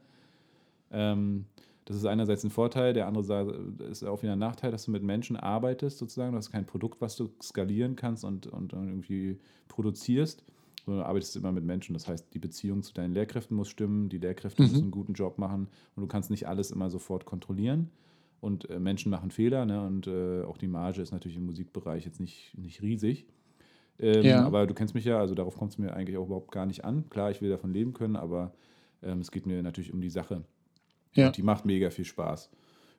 Ja. Ähm, das ist einerseits ein Vorteil, der andere ist auch wieder ein Nachteil, dass du mit Menschen arbeitest, sozusagen. Du hast kein Produkt, was du skalieren kannst und, und, und irgendwie produzierst, sondern du arbeitest immer mit Menschen. Das heißt, die Beziehung zu deinen Lehrkräften muss stimmen, die Lehrkräfte mhm. müssen einen guten Job machen und du kannst nicht alles immer sofort kontrollieren und äh, Menschen machen Fehler ne? und äh, auch die Marge ist natürlich im Musikbereich jetzt nicht, nicht riesig. Ähm, ja. Aber du kennst mich ja, also darauf kommt es mir eigentlich auch überhaupt gar nicht an. Klar, ich will davon leben können, aber ähm, es geht mir natürlich um die Sache. Ja. Und die macht mega viel Spaß.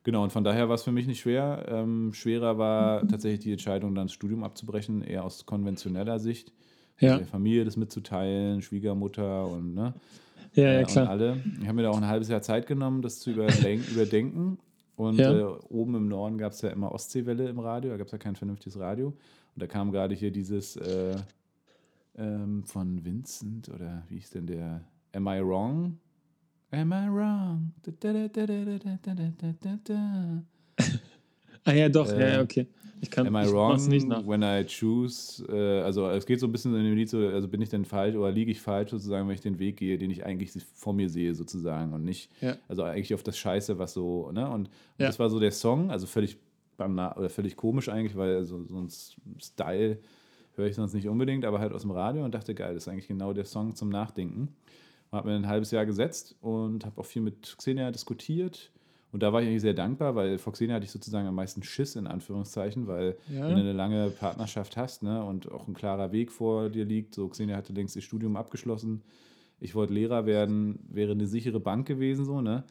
Genau, und von daher war es für mich nicht schwer. Ähm, schwerer war tatsächlich die Entscheidung, dann das Studium abzubrechen, eher aus konventioneller Sicht. Ja. Der Familie das mitzuteilen, Schwiegermutter und ne. Ja, ja, klar. Und alle. Ich habe mir da auch ein halbes Jahr Zeit genommen, das zu überdenken. Und ja. äh, oben im Norden gab es ja immer Ostseewelle im Radio, da gab es ja kein vernünftiges Radio. Und da kam gerade hier dieses äh, ähm, von Vincent oder wie hieß denn der? Am I Wrong? Am I Wrong? ah ja, doch, äh, ja, okay. Ich kann, Am I wrong nicht nach. when I choose? Äh, also es geht so ein bisschen in dem Lied so, also bin ich denn falsch oder liege ich falsch sozusagen, wenn ich den Weg gehe, den ich eigentlich vor mir sehe sozusagen und nicht, ja. also eigentlich auf das Scheiße, was so, ne? Und, und ja. das war so der Song, also völlig banal oder völlig komisch eigentlich, weil so, so ein Style höre ich sonst nicht unbedingt, aber halt aus dem Radio und dachte, geil, das ist eigentlich genau der Song zum Nachdenken. Habe mir ein halbes Jahr gesetzt und habe auch viel mit Xenia diskutiert und da war ich eigentlich sehr dankbar, weil Foxenia hatte ich sozusagen am meisten Schiss, in Anführungszeichen, weil ja. wenn du eine lange Partnerschaft hast ne, und auch ein klarer Weg vor dir liegt, so Xenia hatte längst ihr Studium abgeschlossen, ich wollte Lehrer werden, wäre eine sichere Bank gewesen, so, ne?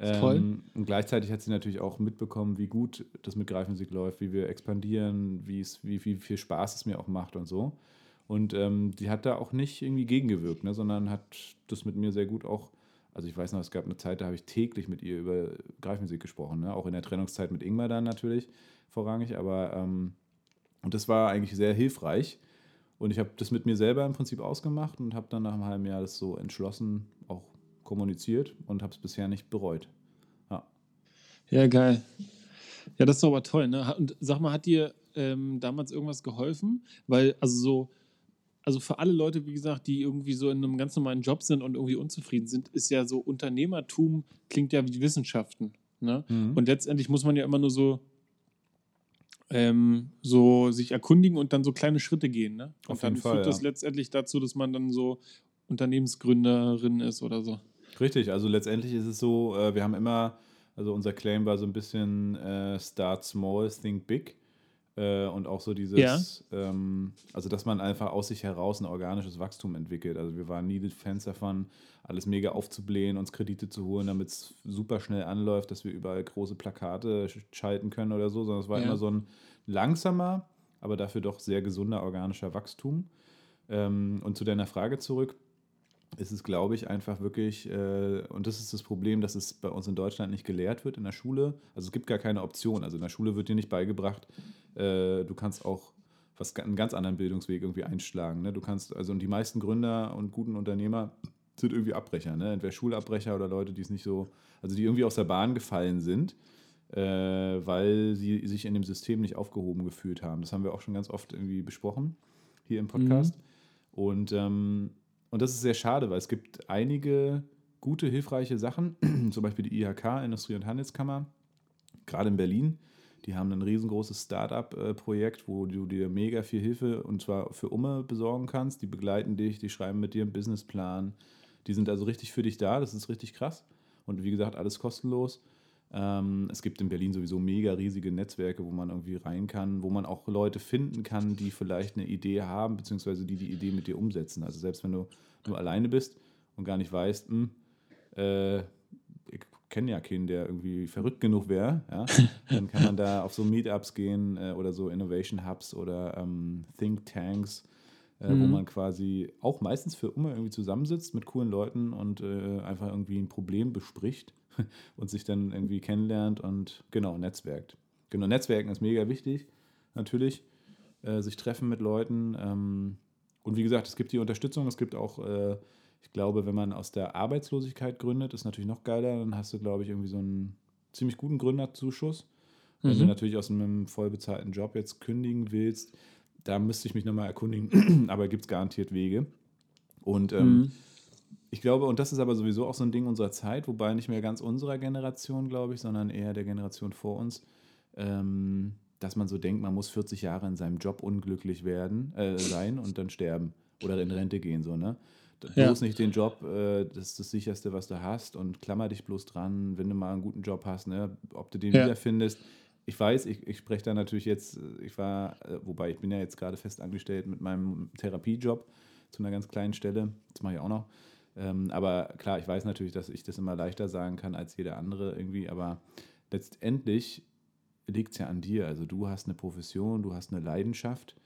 Ähm, und gleichzeitig hat sie natürlich auch mitbekommen, wie gut das mit Greifmusik läuft, wie wir expandieren, wie, es, wie, wie viel Spaß es mir auch macht und so. Und ähm, die hat da auch nicht irgendwie gegengewirkt, ne, sondern hat das mit mir sehr gut auch also ich weiß noch, es gab eine Zeit, da habe ich täglich mit ihr über Greifmusik gesprochen, ne? auch in der Trennungszeit mit Ingmar dann natürlich vorrangig, aber ähm, und das war eigentlich sehr hilfreich. Und ich habe das mit mir selber im Prinzip ausgemacht und habe dann nach einem halben Jahr das so entschlossen auch kommuniziert und habe es bisher nicht bereut. Ja. ja, geil. Ja, das ist aber toll. Ne? Und sag mal, hat dir ähm, damals irgendwas geholfen? Weil, also so, also für alle Leute, wie gesagt, die irgendwie so in einem ganz normalen Job sind und irgendwie unzufrieden sind, ist ja so Unternehmertum klingt ja wie Wissenschaften. Ne? Mhm. Und letztendlich muss man ja immer nur so, ähm, so sich erkundigen und dann so kleine Schritte gehen. Ne? Und Auf dann Fall, führt das ja. letztendlich dazu, dass man dann so Unternehmensgründerin ist oder so. Richtig, also letztendlich ist es so, äh, wir haben immer, also unser Claim war so ein bisschen äh, Start small, think big. Äh, und auch so dieses, ja. ähm, also dass man einfach aus sich heraus ein organisches Wachstum entwickelt. Also wir waren nie Fans davon, alles mega aufzublähen, uns Kredite zu holen, damit es super schnell anläuft, dass wir überall große Plakate schalten können oder so, sondern es war ja. immer so ein langsamer, aber dafür doch sehr gesunder organischer Wachstum. Ähm, und zu deiner Frage zurück, ist es, glaube ich, einfach wirklich, äh, und das ist das Problem, dass es bei uns in Deutschland nicht gelehrt wird in der Schule. Also es gibt gar keine Option. Also in der Schule wird dir nicht beigebracht, äh, du kannst auch was, einen ganz anderen Bildungsweg irgendwie einschlagen. Ne? Du kannst, also und die meisten Gründer und guten Unternehmer sind irgendwie Abbrecher, ne? entweder Schulabbrecher oder Leute, die es nicht so, also die irgendwie aus der Bahn gefallen sind, äh, weil sie sich in dem System nicht aufgehoben gefühlt haben. Das haben wir auch schon ganz oft irgendwie besprochen hier im Podcast. Mhm. Und ähm, und das ist sehr schade, weil es gibt einige gute, hilfreiche Sachen, zum Beispiel die IHK, Industrie- und Handelskammer, gerade in Berlin. Die haben ein riesengroßes Startup-Projekt, wo du dir mega viel Hilfe und zwar für Umme besorgen kannst. Die begleiten dich, die schreiben mit dir einen Businessplan, Die sind also richtig für dich da, das ist richtig krass. Und wie gesagt, alles kostenlos. Ähm, es gibt in Berlin sowieso mega riesige Netzwerke, wo man irgendwie rein kann, wo man auch Leute finden kann, die vielleicht eine Idee haben, beziehungsweise die die Idee mit dir umsetzen. Also selbst wenn du nur alleine bist und gar nicht weißt, hm, äh, ich kenne ja keinen, der irgendwie verrückt genug wäre, ja, dann kann man da auf so Meetups gehen äh, oder so Innovation Hubs oder ähm, Think Tanks äh, mhm. wo man quasi auch meistens für immer irgendwie zusammensitzt mit coolen Leuten und äh, einfach irgendwie ein Problem bespricht und sich dann irgendwie kennenlernt und genau, netzwerkt. Genau, Netzwerken ist mega wichtig, natürlich. Äh, sich treffen mit Leuten. Ähm, und wie gesagt, es gibt die Unterstützung, es gibt auch, äh, ich glaube, wenn man aus der Arbeitslosigkeit gründet, ist natürlich noch geiler, dann hast du, glaube ich, irgendwie so einen ziemlich guten Gründerzuschuss. Wenn mhm. du natürlich aus einem vollbezahlten Job jetzt kündigen willst, da müsste ich mich nochmal erkundigen, aber gibt es garantiert Wege. Und ähm, mhm. Ich glaube, und das ist aber sowieso auch so ein Ding unserer Zeit, wobei nicht mehr ganz unserer Generation, glaube ich, sondern eher der Generation vor uns, ähm, dass man so denkt, man muss 40 Jahre in seinem Job unglücklich werden, äh, sein und dann sterben oder in Rente gehen, so, ne? Ja. Bloß nicht den Job, äh, das ist das sicherste, was du hast und klammer dich bloß dran, wenn du mal einen guten Job hast, ne? ob du den ja. wiederfindest ich weiß, ich, ich spreche da natürlich jetzt, äh, ich war, äh, wobei ich bin ja jetzt gerade fest angestellt mit meinem Therapiejob zu einer ganz kleinen Stelle. Das mache ich auch noch. Ähm, aber klar, ich weiß natürlich, dass ich das immer leichter sagen kann als jeder andere irgendwie, aber letztendlich liegt es ja an dir. Also du hast eine Profession, du hast eine Leidenschaft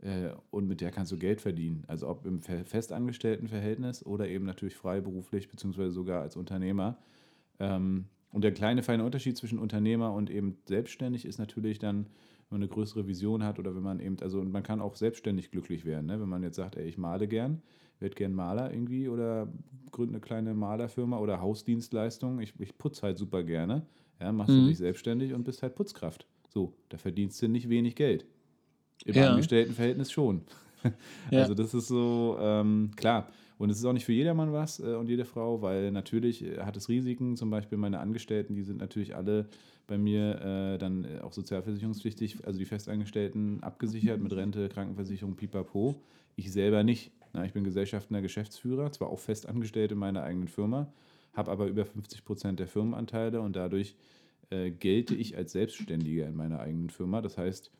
äh, und mit der kannst du Geld verdienen. Also ob im festangestellten Verhältnis oder eben natürlich freiberuflich, beziehungsweise sogar als Unternehmer. Ähm, und der kleine feine Unterschied zwischen Unternehmer und eben selbstständig ist natürlich dann, wenn man eine größere Vision hat oder wenn man eben, also man kann auch selbstständig glücklich werden, ne? wenn man jetzt sagt, ey, ich male gern, werde gern Maler irgendwie oder gründe eine kleine Malerfirma oder Hausdienstleistung, ich, ich putze halt super gerne, ja, machst mhm. du dich selbstständig und bist halt Putzkraft. So, da verdienst du nicht wenig Geld. Im ja. Angestelltenverhältnis schon. ja. Also das ist so, ähm, klar, und es ist auch nicht für jedermann was äh, und jede Frau, weil natürlich äh, hat es Risiken. Zum Beispiel meine Angestellten, die sind natürlich alle bei mir äh, dann äh, auch sozialversicherungspflichtig, also die Festangestellten abgesichert mit Rente, Krankenversicherung, pipapo. Ich selber nicht. Na, ich bin Gesellschafter, Geschäftsführer, zwar auch festangestellt in meiner eigenen Firma, habe aber über 50 Prozent der Firmenanteile und dadurch äh, gelte ich als Selbstständiger in meiner eigenen Firma. Das heißt,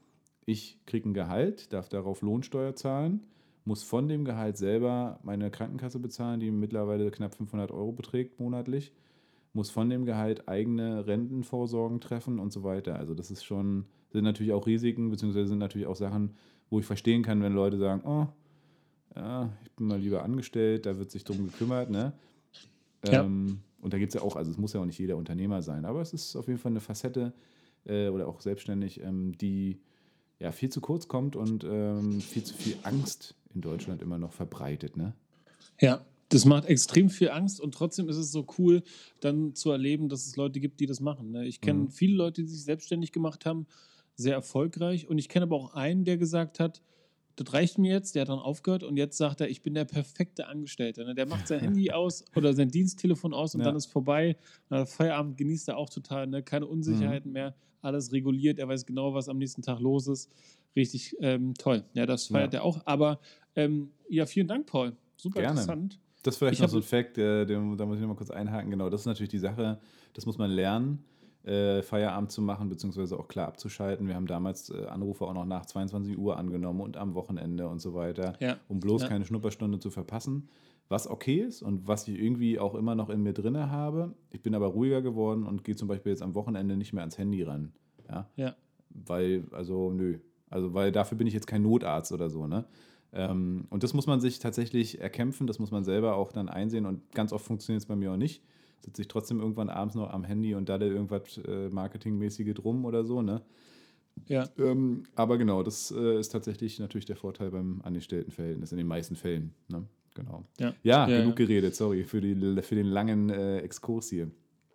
ich kriege ein Gehalt, darf darauf Lohnsteuer zahlen muss von dem Gehalt selber meine Krankenkasse bezahlen, die mittlerweile knapp 500 Euro beträgt monatlich, muss von dem Gehalt eigene Rentenvorsorgen treffen und so weiter. Also das ist schon, sind natürlich auch Risiken, beziehungsweise sind natürlich auch Sachen, wo ich verstehen kann, wenn Leute sagen, oh, ja, ich bin mal lieber angestellt, da wird sich drum gekümmert, ne? Ja. Ähm, und da gibt es ja auch, also es muss ja auch nicht jeder Unternehmer sein, aber es ist auf jeden Fall eine Facette äh, oder auch selbstständig, ähm, die ja viel zu kurz kommt und ähm, viel zu viel Angst in Deutschland immer noch verbreitet, ne? Ja, das macht extrem viel Angst und trotzdem ist es so cool, dann zu erleben, dass es Leute gibt, die das machen. Ne? Ich kenne mhm. viele Leute, die sich selbstständig gemacht haben, sehr erfolgreich. Und ich kenne aber auch einen, der gesagt hat, das reicht mir jetzt, der hat dann aufgehört und jetzt sagt er, ich bin der perfekte Angestellte. Ne? Der macht sein Handy aus oder sein Diensttelefon aus und ja. dann ist vorbei. Na, Feierabend genießt er auch total, ne? keine Unsicherheiten mhm. mehr, alles reguliert, er weiß genau, was am nächsten Tag los ist. Richtig ähm, toll. Ja, das feiert ja. er auch. Aber ähm, ja, vielen Dank, Paul. Super Gerne. interessant. Das ist vielleicht ich noch so ein Fact, äh, den, da muss ich noch mal kurz einhaken. Genau, das ist natürlich die Sache, das muss man lernen, äh, Feierabend zu machen, beziehungsweise auch klar abzuschalten. Wir haben damals äh, Anrufe auch noch nach 22 Uhr angenommen und am Wochenende und so weiter, ja. um bloß ja. keine Schnupperstunde zu verpassen. Was okay ist und was ich irgendwie auch immer noch in mir drinne habe. Ich bin aber ruhiger geworden und gehe zum Beispiel jetzt am Wochenende nicht mehr ans Handy ran. Ja. ja. Weil, also, nö. Also, weil dafür bin ich jetzt kein Notarzt oder so, ne? Ähm, und das muss man sich tatsächlich erkämpfen, das muss man selber auch dann einsehen und ganz oft funktioniert es bei mir auch nicht. Sitze ich trotzdem irgendwann abends noch am Handy und da irgendwas äh, Marketingmäßige drum oder so, ne? Ja. Ähm, aber genau, das äh, ist tatsächlich natürlich der Vorteil beim Angestelltenverhältnis in den meisten Fällen. Ne? Genau. Ja, ja, ja genug geredet, sorry für, die, für den langen äh, Exkurs hier.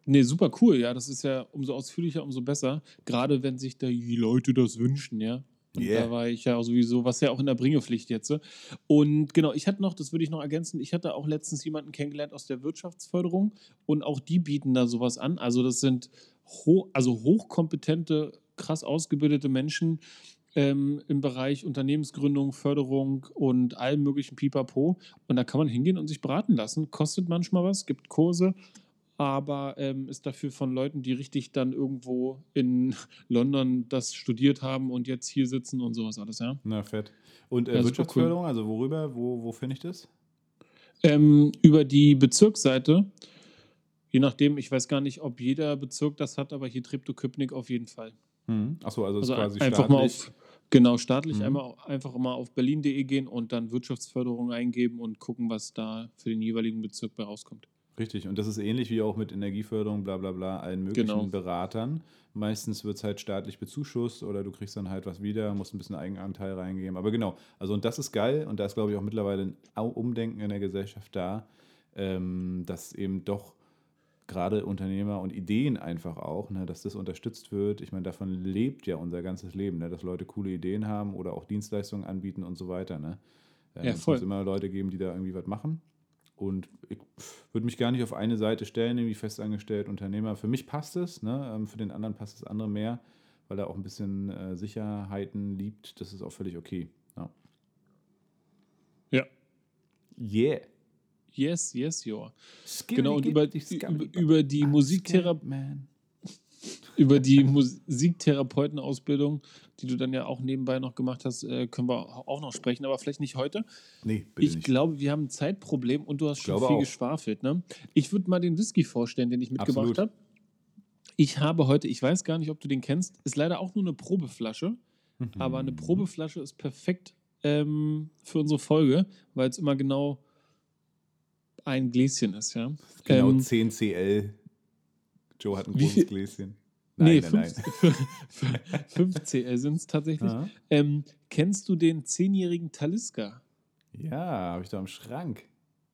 Nee, super cool, ja. Das ist ja umso ausführlicher, umso besser. Gerade wenn sich da die Leute das wünschen, ja. Yeah. da war ich ja auch sowieso, was ja auch in der Bringepflicht jetzt. Und genau, ich hatte noch, das würde ich noch ergänzen, ich hatte auch letztens jemanden kennengelernt aus der Wirtschaftsförderung und auch die bieten da sowas an. Also das sind ho also hochkompetente, krass ausgebildete Menschen, ähm, im Bereich Unternehmensgründung, Förderung und allem möglichen Pipapo. Und da kann man hingehen und sich beraten lassen. Kostet manchmal was, gibt Kurse, aber ähm, ist dafür von Leuten, die richtig dann irgendwo in London das studiert haben und jetzt hier sitzen und sowas alles, ja. Na, fett. Und äh, Ja, Wirtschaftsförderung, also worüber, wo, wo finde ich das? Ähm, über die Bezirksseite, je nachdem, ich weiß gar nicht, ob jeder Bezirk das hat, aber hier Treptow-Köpenick auf jeden Fall. Mhm. Achso, also, Also ist quasi einfach mal staatlich. auf, genau, staatlich Mhm. einmal, einfach mal auf berlin.de gehen und dann Wirtschaftsförderung eingeben und gucken, was da für den jeweiligen Bezirk bei rauskommt. Richtig, und das ist ähnlich wie auch mit Energieförderung, bla bla bla, allen möglichen Genau. Beratern. Meistens wird es halt staatlich bezuschusst oder du kriegst dann halt was wieder, musst ein bisschen Eigenanteil reingeben. Aber genau, also und das ist geil und da ist, glaube ich, auch mittlerweile ein Umdenken in der Gesellschaft da, ähm, dass eben doch gerade Unternehmer und Ideen einfach auch, ne, dass das unterstützt wird. Ich meine, davon lebt ja unser ganzes Leben, ne, dass Leute coole Ideen haben oder auch Dienstleistungen anbieten und so weiter. Ne. Ähm, Ja, es voll. muss immer Leute geben, die da irgendwie was machen. Und ich würde mich gar nicht auf eine Seite stellen, irgendwie festangestellt, Unternehmer. Für mich passt es, ne? ähm, für den anderen passt das andere mehr, weil er auch ein bisschen äh, Sicherheiten liebt. Das ist auch völlig okay. Ja. Ja. Yeah. Yes, yes, ja. Genau, und über, über, über die Musiktherapie. Man. Über die Musiktherapeutenausbildung, die du dann ja auch nebenbei noch gemacht hast, äh, können wir auch noch sprechen, aber vielleicht nicht heute. Nee, bitte Ich nicht. glaube, wir haben ein Zeitproblem und du hast schon viel auch. geschwafelt. Ne? Ich würde mal den Whisky vorstellen, den ich mitgebracht habe. Ich habe heute, ich weiß gar nicht, ob du den kennst, ist leider auch nur eine Probeflasche, Mhm. aber eine Probeflasche ist perfekt ähm, für unsere Folge, weil es immer genau ein Gläschen ist, ja. Genau Ähm, 10 CL. Joe hat ein großes viel- Gläschen. nee, Nein, nein, 5 CL sind es tatsächlich. nein. Ähm, kennst du den zehnjährigen Taliska? Ja, habe ich da im Schrank.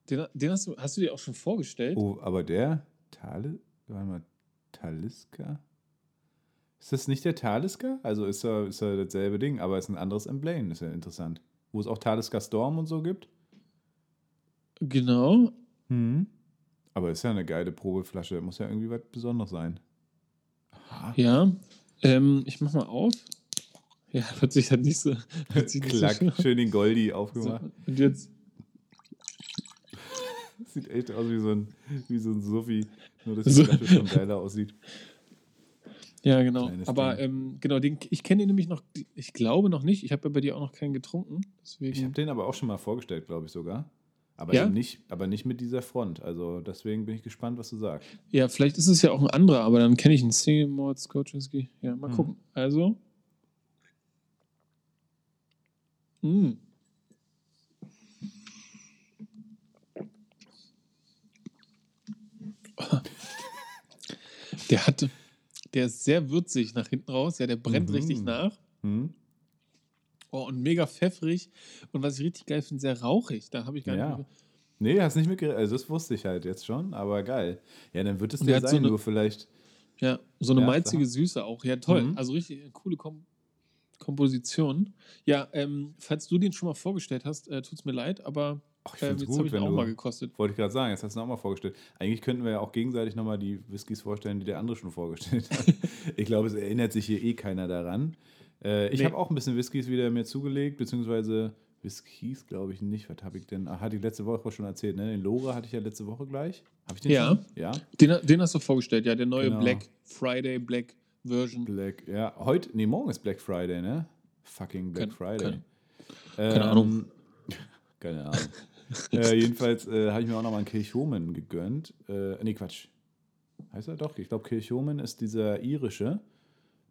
Den, den hast, du, hast du dir auch schon vorgestellt? Oh, aber der Tale, warte mal, Taliska? Ist das nicht der Taliska? Also ist er, ist er dasselbe Ding, aber ist ein anderes Emblem, ist ja interessant. Wo es auch Taliska Storm und so gibt. Genau. Mhm. Aber ist ja eine geile Probeflasche, muss ja irgendwie was Besonderes sein. Aha. Ja. Ähm, ich mach mal auf. Ja, hört sich halt nicht so. Hört sich nicht Klack, so schön den Goldi so. aufgemacht. Und jetzt. Sieht echt aus wie so ein, wie so ein Suffi, nur dass die So. Flasche schon geiler aussieht. Ja, genau. Kleines Aber ähm, genau, den, ich kenne den nämlich noch, ich glaube noch nicht. Ich habe ja bei dir auch noch keinen getrunken. Deswegen. Ich habe den aber auch schon mal vorgestellt, glaube ich sogar. Aber, Ja? nicht, aber nicht mit dieser Front. Also deswegen bin ich gespannt, was du sagst. ja, vielleicht ist es ja auch ein anderer, aber dann kenne ich einen Single Scotch Whisky. Ja, mal Mhm. gucken. Also. Mm. Der hatte, der ist sehr würzig nach hinten raus. Ja, der brennt Mhm. richtig nach. Hm? Oh, und mega pfeffrig. Und was ich richtig geil finde, sehr rauchig. Da habe ich gar Ja. nicht. Nee, hast nicht mitgerechnet. Also das wusste ich halt jetzt schon, aber geil. Ja, dann wird es der hat so sein, eine- nur vielleicht. Ja, so eine Ja, malzige. Süße auch. Ja, toll. Mhm. Also richtig eine coole Kom Komposition. Ja, ähm, falls du den schon mal vorgestellt hast, äh, tut es mir leid, aber Ach, ich find's jetzt habe ich ihn auch mal gekostet. Wollte ich gerade sagen, jetzt hast du ihn auch mal vorgestellt. Eigentlich könnten wir ja auch gegenseitig nochmal die Whiskys vorstellen, die der andere schon vorgestellt hat. ich glaube, es erinnert sich hier eh keiner daran. Äh, ich Nee. habe auch ein bisschen Whiskys wieder mir zugelegt, beziehungsweise Whiskys glaube ich nicht. Was habe ich denn? Ach, hatte ich letzte Woche schon erzählt, ne? Den Lora hatte ich ja letzte Woche gleich. Habe ich den Ja. schon? Ja. Den, den hast du vorgestellt, ja, der neue Genau. Black Friday Black Version. Black, ja. Heute, nee, morgen ist Black Friday, ne? Fucking Black Keine- Friday. keine- keine Ahnung. Keine Ahnung. äh, jedenfalls äh, habe ich mir auch noch mal einen Kirchhomen gegönnt. Äh, nee, Quatsch. Heißt er doch? Ich glaube, Kirchhomen ist dieser irische,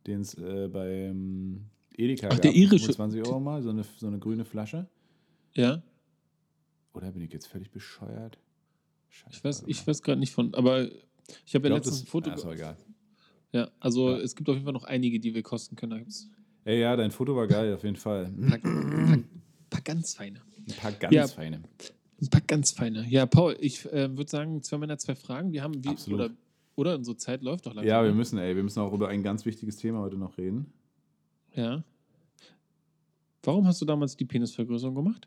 den es äh, beim Edeka Ach, der für irische. 25 Euro mal, so eine, so eine grüne Flasche. Ja, Oder bin ich jetzt völlig bescheuert? Scheiße, ich weiß, ich weiß gerade nicht von, aber ich habe ja letztens ein Foto. Ah, ist auch egal. ja, also Ja. es gibt auf jeden Fall noch einige, die wir kosten können. Ey, ja, dein Foto war geil, auf jeden Fall. ein paar, paar, paar ganz feine. Ein paar ganz Ja. feine. Ein paar ganz feine. Ja, Paul, ich äh, würde sagen, zwei Männer, zwei Fragen. Wir haben, wie, Absolut. oder, oder unsere Zeit läuft doch langsam. Ja, wir müssen, ey, wir müssen auch über ein ganz wichtiges Thema heute noch reden. Ja. Warum hast du damals die Penisvergrößerung gemacht?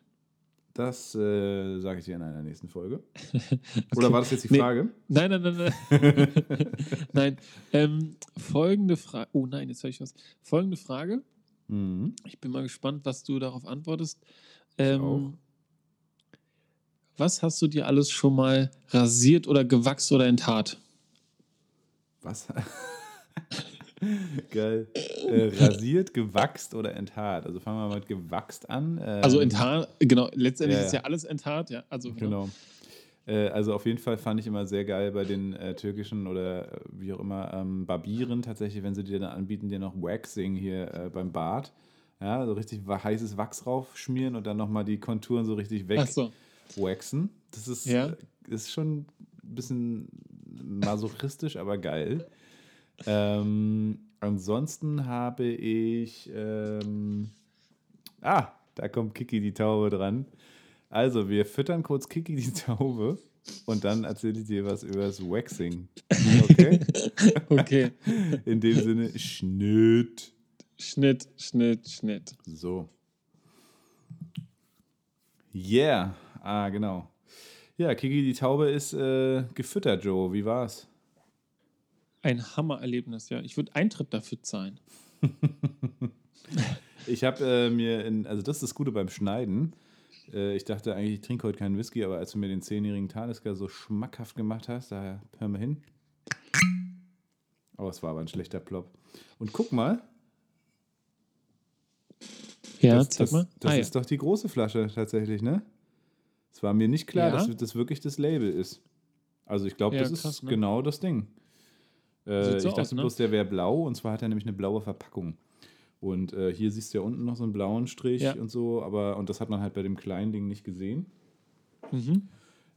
Das äh, sage ich dir in einer nächsten Folge. Oder war das jetzt die Nee. Frage? Nein, nein, nein, nein. nein. Ähm, folgende Frage. Oh nein, jetzt habe ich was. Folgende Frage. Mhm. Ich bin mal gespannt, was du darauf antwortest. auch. Ähm, was hast du dir alles schon mal rasiert oder gewachst oder enthaart? Was? Geil. Äh, rasiert, gewachst oder enthaart? Also fangen wir mal mit gewachst an. Ähm, Also enthaart, genau, letztendlich ja, ist ja. alles enthaart, ja. Also Genau. Äh, also auf jeden Fall fand ich immer sehr geil bei den äh, türkischen oder äh, wie auch immer ähm, Barbieren tatsächlich, wenn sie dir dann anbieten, dir noch Waxing hier äh, beim Bart. Ja, so richtig wa- heißes Wachs raufschmieren und dann nochmal die Konturen so richtig weg so. waxen. Das ist, Ja. äh, ist schon ein bisschen masochistisch, aber geil. Ähm, ansonsten habe ich. Ähm, ah, da kommt Kiki die Taube dran. Also, wir füttern kurz Kiki die Taube und dann erzähle ich dir was über das Waxing. Okay? Okay. In dem Sinne, Schnitt. Schnitt, Schnitt, Schnitt. So. Yeah. Ah, genau. Ja, Kiki die Taube ist äh, gefüttert, Joe. Wie war's? Ein Hammererlebnis, ja. Ich würde Eintritt dafür zahlen. Ich habe äh, mir, in, also das ist das Gute beim Schneiden. Äh, ich dachte eigentlich, ich trinke heute keinen Whisky, aber als du mir den zehnjährigen Talisker so schmackhaft gemacht hast, da hör mal hin. Oh, es war aber ein schlechter Plop. Und guck mal, Ja, das, zeig das, mal. das ah, ja. ist doch die große Flasche tatsächlich, ne? Es war mir nicht klar, Ja. dass das wirklich das Label ist. Also ich glaube, Ja, das ist krass, ne? genau das Ding. Äh, Sieht so ich dachte aus, ne? bloß, der wäre blau und zwar hat er nämlich eine blaue Verpackung. Und äh, hier siehst du ja unten noch so einen blauen Strich Ja. und so, aber und das hat man halt bei dem kleinen Ding nicht gesehen. Mhm.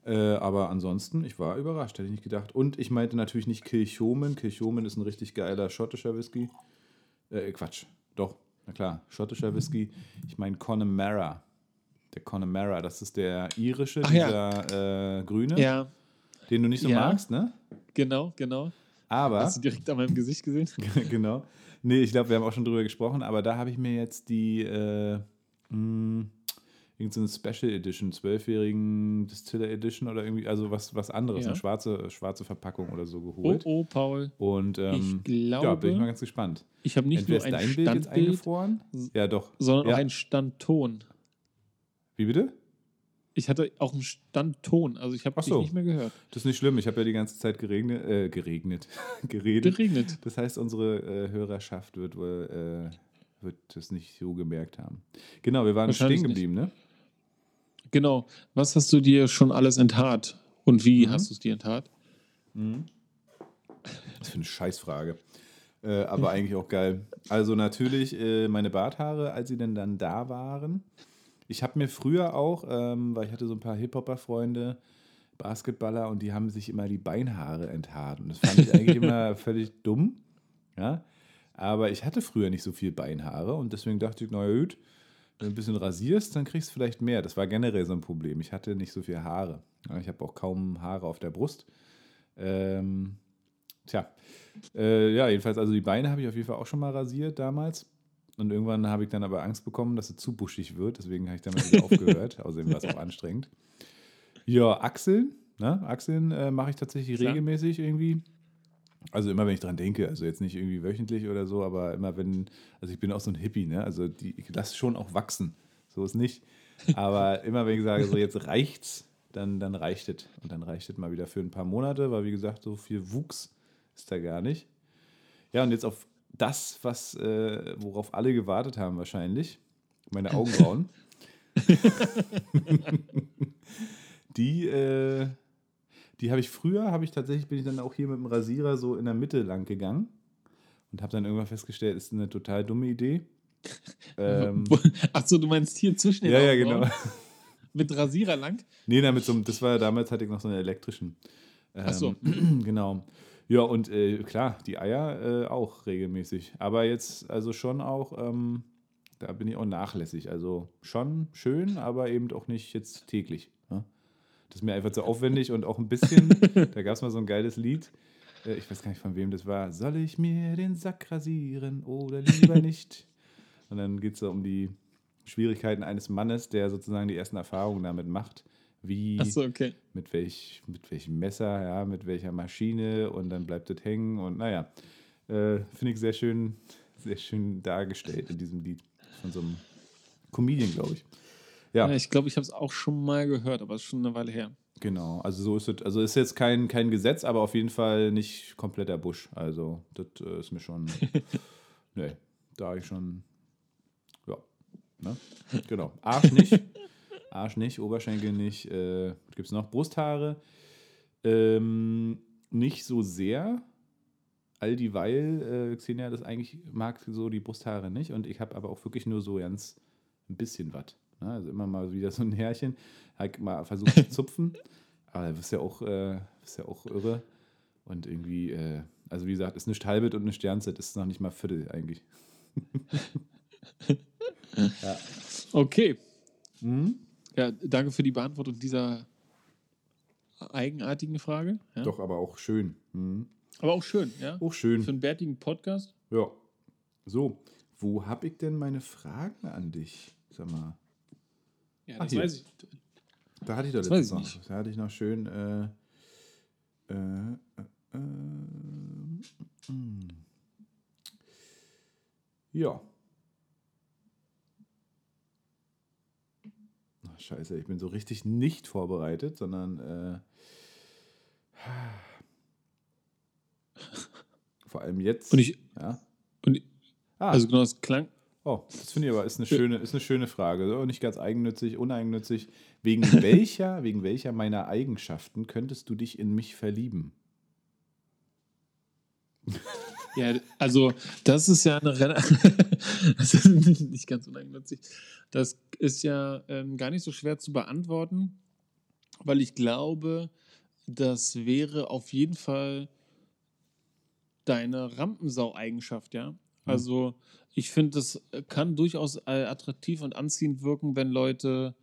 Äh, aber ansonsten, ich war überrascht, hätte ich nicht gedacht. Und ich meinte natürlich nicht Kilchomen. Kilchomen ist ein richtig geiler schottischer Whisky. Äh, Quatsch, doch, na klar, schottischer Whisky. Ich meine Connemara. Der Connemara, das ist der irische, Ach ja. dieser äh, grüne, Ja, den du nicht so Ja. magst, ne? genau, genau. Aber, Hast du direkt an meinem Gesicht gesehen? genau. Nee, ich glaube, wir haben auch schon drüber gesprochen, aber da habe ich mir jetzt die äh, mh, irgendeine Special Edition, zwölfjährigen Distiller Edition oder irgendwie, also was, was anderes, Ja. eine schwarze, schwarze Verpackung oder so Oh, geholt. oh, Paul. Und ähm, Ich ja, bin ich mal glaube, ganz gespannt. ich habe nicht Entweder nur ein dein Bild jetzt Standbild, eingefroren? Ja, doch. sondern Ja. auch ein Standton. Wie bitte? Ich hatte auch einen Standton, also ich habe Ach dich so. nicht mehr gehört. Das ist nicht schlimm, ich habe ja die ganze Zeit geregnet, äh, geregnet, geredet. Geregnet. Das heißt, unsere äh, Hörerschaft wird wohl äh, wird das nicht so gemerkt haben. Genau, wir waren stehen geblieben, ne? Genau. Was hast du dir schon alles enthaart? Und wie Mhm. hast du es dir enthaart? Das für eine Scheißfrage. Äh, aber eigentlich auch geil. Also natürlich äh, meine Barthaare, als sie denn dann da waren. Ich habe mir früher auch, ähm, weil ich hatte so ein paar Hip-Hopper-Freunde, Basketballer, und die haben sich immer die Beinhaare enthaart. Und das fand ich eigentlich immer völlig dumm. Ja? Aber ich hatte früher nicht so viel Beinhaare und deswegen dachte ich, na ja, gut, wenn du ein bisschen rasierst, dann kriegst du vielleicht mehr. Das war generell so ein Problem. Ich hatte nicht so viel Haare. Ja, ich habe auch kaum Haare auf der Brust. Ähm, tja, äh, ja, jedenfalls, also die Beine habe ich auf jeden Fall auch schon mal rasiert damals. Und irgendwann habe ich dann aber Angst bekommen, dass es zu buschig wird. Deswegen habe ich damit wieder aufgehört. Außerdem war es auch anstrengend. Ja, Achseln. Ne? Achseln äh, mache ich tatsächlich Klar. regelmäßig irgendwie. Also immer, wenn ich dran denke. Also jetzt nicht irgendwie wöchentlich oder so, aber immer wenn, also ich bin auch so ein Hippie, ne? Also die, ich lasse schon auch wachsen. So ist nicht. Aber immer wenn ich sage, so jetzt reicht's, dann, dann reicht es. Und dann reicht es mal wieder für ein paar Monate, weil wie gesagt, so viel Wuchs ist da gar nicht. Ja, und jetzt auf das, was, äh, worauf alle gewartet haben wahrscheinlich, meine Augenbrauen. die, äh, die habe ich früher, habe ich tatsächlich, bin ich dann auch hier mit dem Rasierer so in der Mitte lang gegangen und habe dann irgendwann festgestellt, ist eine total dumme Idee. Ähm, Achso, du meinst hier zwischen den ja, ja, genau. Mit Rasierer lang? Nee, na, mit so einem, das war damals hatte ich noch so einen elektrischen. Ähm, Ach so. Genau. Ja, und äh, klar, die Eier äh, auch regelmäßig. Aber jetzt also schon auch, ähm, da bin ich auch nachlässig. Also schon schön, aber eben auch nicht jetzt täglich. Ne? Das ist mir einfach zu aufwendig und auch ein bisschen, da gab es mal so ein geiles Lied. Äh, ich weiß gar nicht von wem das war. Soll ich mir den Sack rasieren oder lieber nicht? Und dann geht es so um die Schwierigkeiten eines Mannes, der sozusagen die ersten Erfahrungen damit macht. Wie, Achso, okay. mit, welch, mit welchem Messer, ja, mit welcher Maschine und dann bleibt das hängen und naja, äh, finde ich sehr schön, sehr schön dargestellt in diesem Lied. Von so einem Comedian, glaube ich. Ja. Ja, ich glaube, ich habe es auch schon mal gehört, aber es ist schon eine Weile her. Genau, also so ist es. Also ist jetzt kein, kein Gesetz, aber auf jeden Fall nicht kompletter Busch. Also das äh, ist mir schon. nee, da ich schon. Ja. Ne? Genau. Arsch nicht. Arsch nicht, Oberschenkel nicht. Äh, was gibt's noch? Brusthaare. Ähm, nicht so sehr. All dieweil äh, Xenia das eigentlich mag so die Brusthaare nicht. Und ich habe aber auch wirklich nur so ganz ein bisschen was. Ne? Also immer mal wieder so ein Härchen. Halt mal versucht zu zupfen. Aber du bist ja auch, äh, bist ja auch irre. Und irgendwie, äh, also wie gesagt, ist eine Halbet und eine Sternzeit, ist noch nicht mal Viertel eigentlich. ja. Okay. Mhm. Ja, danke für die Beantwortung dieser eigenartigen Frage. Ja? Doch, aber auch schön. Mhm. Aber auch schön, ja. Auch schön. Für einen bärtigen Podcast. Ja. So, wo habe ich denn meine Fragen an dich? Sag mal. Ja, Ach, das hier. weiß ich. Da hatte ich doch Das letztens noch. Da hatte ich noch schön. Äh, äh, äh, äh, mm. ja. Scheiße, ich bin so richtig nicht vorbereitet, sondern äh, vor allem jetzt. Und ich, ja. und, Ah, also genau, es klang. Oh, das finde ich aber ist eine schöne, ist eine schöne Frage. So, nicht ganz eigennützig, uneigennützig. Wegen welcher, wegen welcher meiner Eigenschaften könntest du dich in mich verlieben? Ja, also das ist ja eine. das ist nicht, ganz uneigennützig. Das ist ja ähm, gar nicht so schwer zu beantworten, weil ich glaube, das wäre auf jeden Fall deine Rampensau-Eigenschaft, ja. Also ich finde, das kann durchaus äh, attraktiv und anziehend wirken, wenn Leute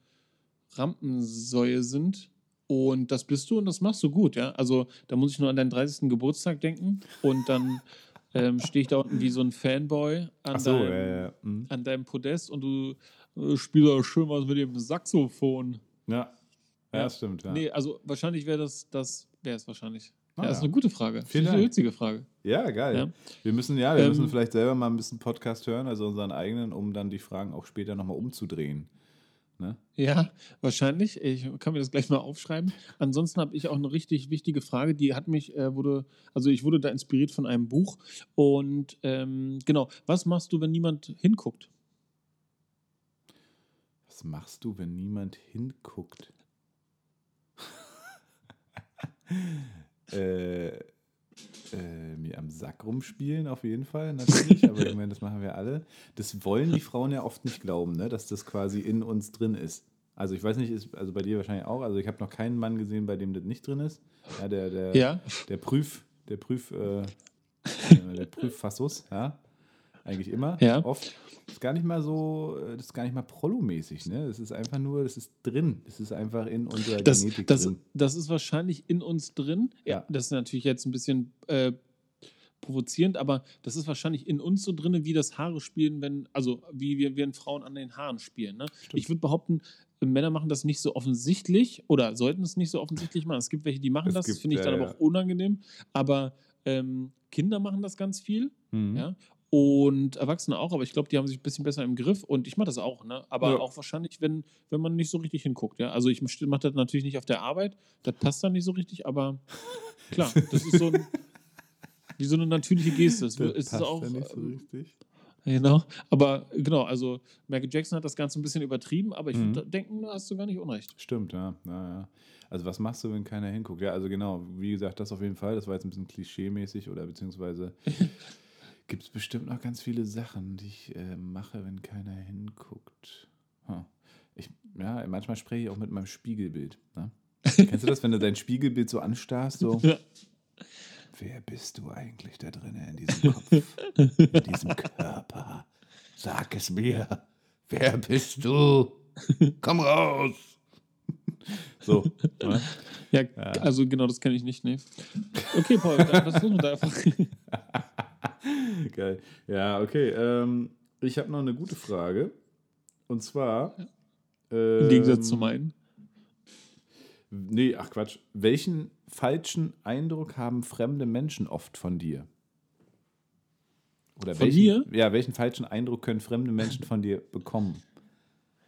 Rampensäue sind. Und das bist du und das machst du gut, ja. Also da muss ich nur an deinen 30. Geburtstag denken und dann ähm, stehe ich da unten wie so ein Fanboy an, so, deinem, ja, ja. Mhm. an deinem Podest und du äh, spielst auch schön was mit dem Saxophon. Ja. ja, Ja. das stimmt. Ja, Nee, also wahrscheinlich wäre das, das wäre es wahrscheinlich. Ah, ja, das ist eine gute Frage. Vielen Finde ich eine witzige Frage. ja geil. Ja. Wir müssen, ja, wir Ähm, müssen vielleicht selber mal ein bisschen Podcast hören, also unseren eigenen, um dann die Fragen auch später nochmal umzudrehen. Ne? Ja, wahrscheinlich. Ich kann mir das gleich mal aufschreiben. Ansonsten habe ich auch eine richtig wichtige Frage, die hat mich, äh, wurde, also ich wurde da inspiriert von einem Buch. Und ähm, genau, was machst du, wenn niemand hinguckt? Was machst du, wenn niemand hinguckt? äh, äh, mir am Sack rumspielen, auf jeden Fall, natürlich. aber ich meine, das machen wir alle. Das wollen die Frauen ja oft nicht glauben, ne? dass das quasi in uns drin ist. Also ich weiß nicht, ist, also bei dir wahrscheinlich auch. Also ich habe noch keinen Mann gesehen, bei dem das nicht drin ist. Ja, der, der, Ja. der Prüf, der Prüf, äh, der Prüffassus, ja. Eigentlich immer, Ja. oft. Das ist gar nicht mal so, äh, das ist gar nicht mal Prollo-mäßig, ne? Das ist einfach nur, das ist drin. Das ist einfach in unserer Das, Genetik das, drin. das ist wahrscheinlich in uns drin. Ja, Ja. das ist natürlich jetzt ein bisschen äh, provozierend, aber das ist wahrscheinlich in uns so drin, wie das Haare spielen, wenn, also wie wir, wir Frauen an den Haaren spielen. Ne? Ich würde behaupten, Männer machen das nicht so offensichtlich oder sollten es nicht so offensichtlich machen. Es gibt welche, die machen Es das, finde ich dann ja, aber auch unangenehm. Aber ähm, Kinder machen das ganz viel. Mhm. Ja. Und Erwachsene auch, aber ich glaube, die haben sich ein bisschen besser im Griff und ich mache das auch, ne? Aber Ja. auch wahrscheinlich, wenn, wenn man nicht so richtig hinguckt, ja. Also ich mache das natürlich nicht auf der Arbeit, das passt dann nicht so richtig, aber klar, das ist so ein, wie so eine natürliche Geste. Es Das ist passt auch, ja nicht so ähm, richtig. genau, aber genau, also Michael Jackson hat das Ganze ein bisschen übertrieben, aber ich Mhm. würde denken, da hast du gar nicht unrecht. Stimmt, ja. ja, ja. Also was machst du, wenn keiner hinguckt? Ja, also genau, wie gesagt, das auf jeden Fall. Das war jetzt ein bisschen klischee-mäßig oder beziehungsweise gibt es bestimmt noch ganz viele Sachen, die ich äh, mache, wenn keiner hinguckt. Hm. Ich, ja, manchmal spreche ich auch mit meinem Spiegelbild. Ne? Kennst du das, wenn du dein Spiegelbild so anstarrst? So, Ja. wer bist du eigentlich da drin in diesem Kopf, in diesem Körper? Sag es mir. Wer bist du? Komm raus. So. Ne? Ja, also genau, das kenne ich nicht, ne? Okay, Paul, dann, los mit deiner Frage? Geil. Ja, okay. Ähm, ich habe noch eine gute Frage. Und zwar. Im Gegensatz zu ähm, meinen. Nee, ach Quatsch. Welchen falschen Eindruck haben fremde Menschen oft von dir? Oder Von welchen, mir? Ja, welchen falschen Eindruck können fremde Menschen von dir bekommen?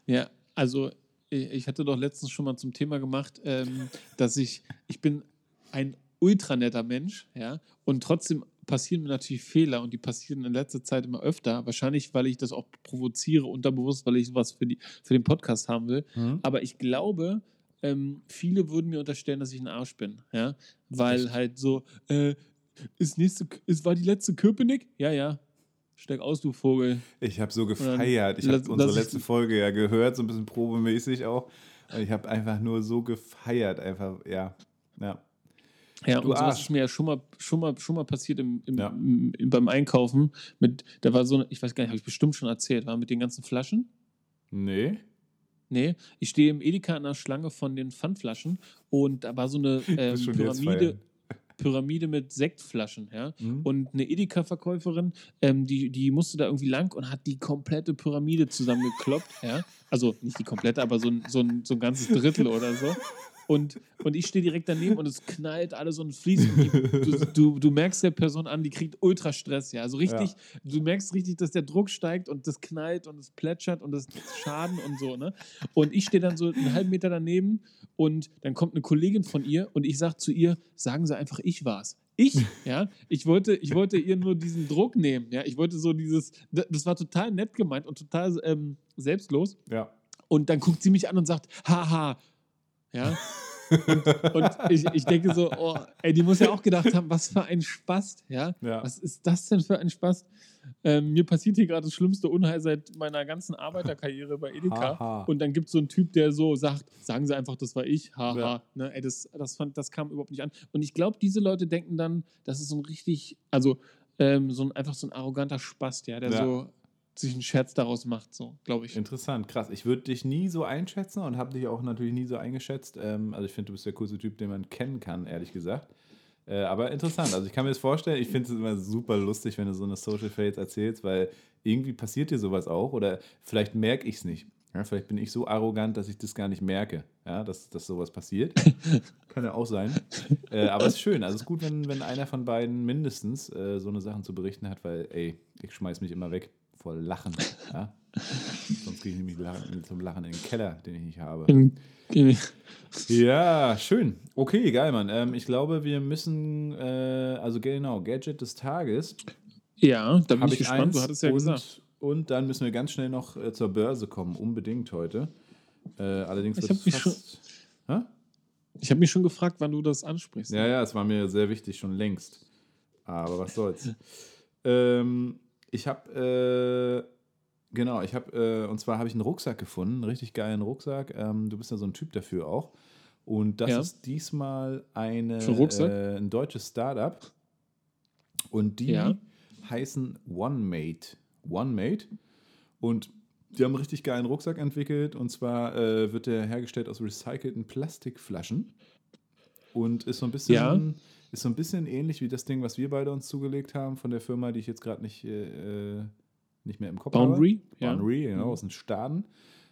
Ja, also ich ich hatte doch letztens schon mal zum Thema gemacht, ähm, dass ich, ich bin ein ultra netter Mensch, ja, und trotzdem passieren mir natürlich Fehler und die passieren in letzter Zeit immer öfter. Wahrscheinlich, weil ich das auch provoziere, unterbewusst, weil ich was für, die, für den Podcast haben will. Hm? Aber ich glaube, ähm, viele würden mir unterstellen, dass ich ein Arsch bin, ja, weil halt so, äh, ist nächste, ist, war die letzte Köpenick? Ja, ja. Steig aus, du Vogel. Ich habe so gefeiert. Ich habe unsere letzte Folge ja gehört, so ein bisschen probemäßig auch. Und Ich habe einfach nur so gefeiert. Einfach, ja. Ja. Ja, Du und sowas Arsch. ist mir ja schon mal, schon mal, schon mal passiert im, im, Ja. im, im, beim Einkaufen. Mit, da war so eine, ich weiß gar nicht, habe ich bestimmt schon erzählt, war mit den ganzen Flaschen. Nee. Nee, ich stehe im Edeka in der Schlange von den Pfandflaschen und da war so eine ähm, Pyramide. Pyramide mit Sektflaschen, ja. Hm? Und eine Edeka-Verkäuferin, ähm, die, die musste da irgendwie lang und hat die komplette Pyramide zusammengekloppt, ja. Also nicht die komplette, aber so ein, so ein, so ein ganzes Drittel oder so. Und, und ich stehe direkt daneben und es knallt alles und fließt. Und du, du, du merkst der Person an, die kriegt Ultrastress, ja. Also richtig, du merkst richtig, dass der Druck steigt und das knallt und es plätschert und das Schaden und so, ne? Und ich stehe dann so einen halben Meter daneben und dann kommt eine Kollegin von ihr und ich sage zu ihr, sagen Sie einfach, ich war's. Ich, ja, ich wollte, ich wollte ihr nur diesen Druck nehmen, ja, ich wollte so dieses, das war total nett gemeint und total ähm, selbstlos Ja. und dann guckt sie mich an und sagt, haha, ja, und, und ich, ich denke so, oh, ey, die muss ja auch gedacht haben, was für ein Spaß, ja, Ja. was ist das denn für ein Spaß? Ähm, mir passiert hier gerade das schlimmste Unheil seit meiner ganzen Arbeiterkarriere bei Edeka. Haha. Und dann gibt es so einen Typ, der so sagt, sagen Sie einfach, das war ich, haha. Ja. Ne, ey, das, das, fand, das kam überhaupt nicht an. Und ich glaube, diese Leute denken dann, das ist so ein richtig, also ähm, so ein, einfach so ein arroganter Spast, ja, der Ja. so sich einen Scherz daraus macht, so, glaube ich. Interessant, krass. Ich würde dich nie so einschätzen und habe dich auch natürlich nie so eingeschätzt. Ähm, also ich finde, du bist der coolste Typ, den man kennen kann, ehrlich gesagt. Äh, aber interessant. Also ich kann mir das vorstellen, ich finde es immer super lustig, wenn du so eine Social Fails erzählst, weil irgendwie passiert dir sowas auch oder vielleicht merke ich es nicht. Ja, vielleicht bin ich so arrogant, dass ich das gar nicht merke, ja, dass, dass sowas passiert. kann ja auch sein. Äh, aber es ist schön. Also es ist gut, wenn, wenn einer von beiden mindestens äh, so eine Sachen zu berichten hat, weil, ey, ich schmeiß mich immer weg vor Lachen. Ja? Sonst gehe ich nämlich lachen, zum Lachen in den Keller, den ich nicht habe. Ja, schön. Okay, geil, Mann. Ähm, ich glaube, wir müssen, äh, also genau, Gadget des Tages. Ja, da bin Hab ich gespannt, du hattest ja und, gesagt. Und dann müssen wir ganz schnell noch äh, zur Börse kommen, unbedingt heute. Äh, allerdings Ich wird mich fast... Hä? Ich habe mich schon gefragt, wann du das ansprichst. Ja, ja, es war mir sehr wichtig, schon längst. Aber was soll's. ähm, ich habe, äh, genau, ich habe, äh, und zwar habe ich einen Rucksack gefunden, einen richtig geilen Rucksack. Ähm, du bist ja so ein Typ dafür auch. Und das Ja. ist diesmal eine, äh, ein deutsches Startup. Und die Ja. heißen OneMate. OneMate. Und die haben einen richtig geilen Rucksack entwickelt. Und zwar äh, wird der hergestellt aus recycelten Plastikflaschen. Und ist so ein bisschen, Ja. Ist so ein bisschen ähnlich wie das Ding, was wir beide uns zugelegt haben von der Firma, die ich jetzt gerade nicht, äh, nicht mehr im Kopf Boundary? habe. Ja. Boundary, genau, Mhm. aus den Staden.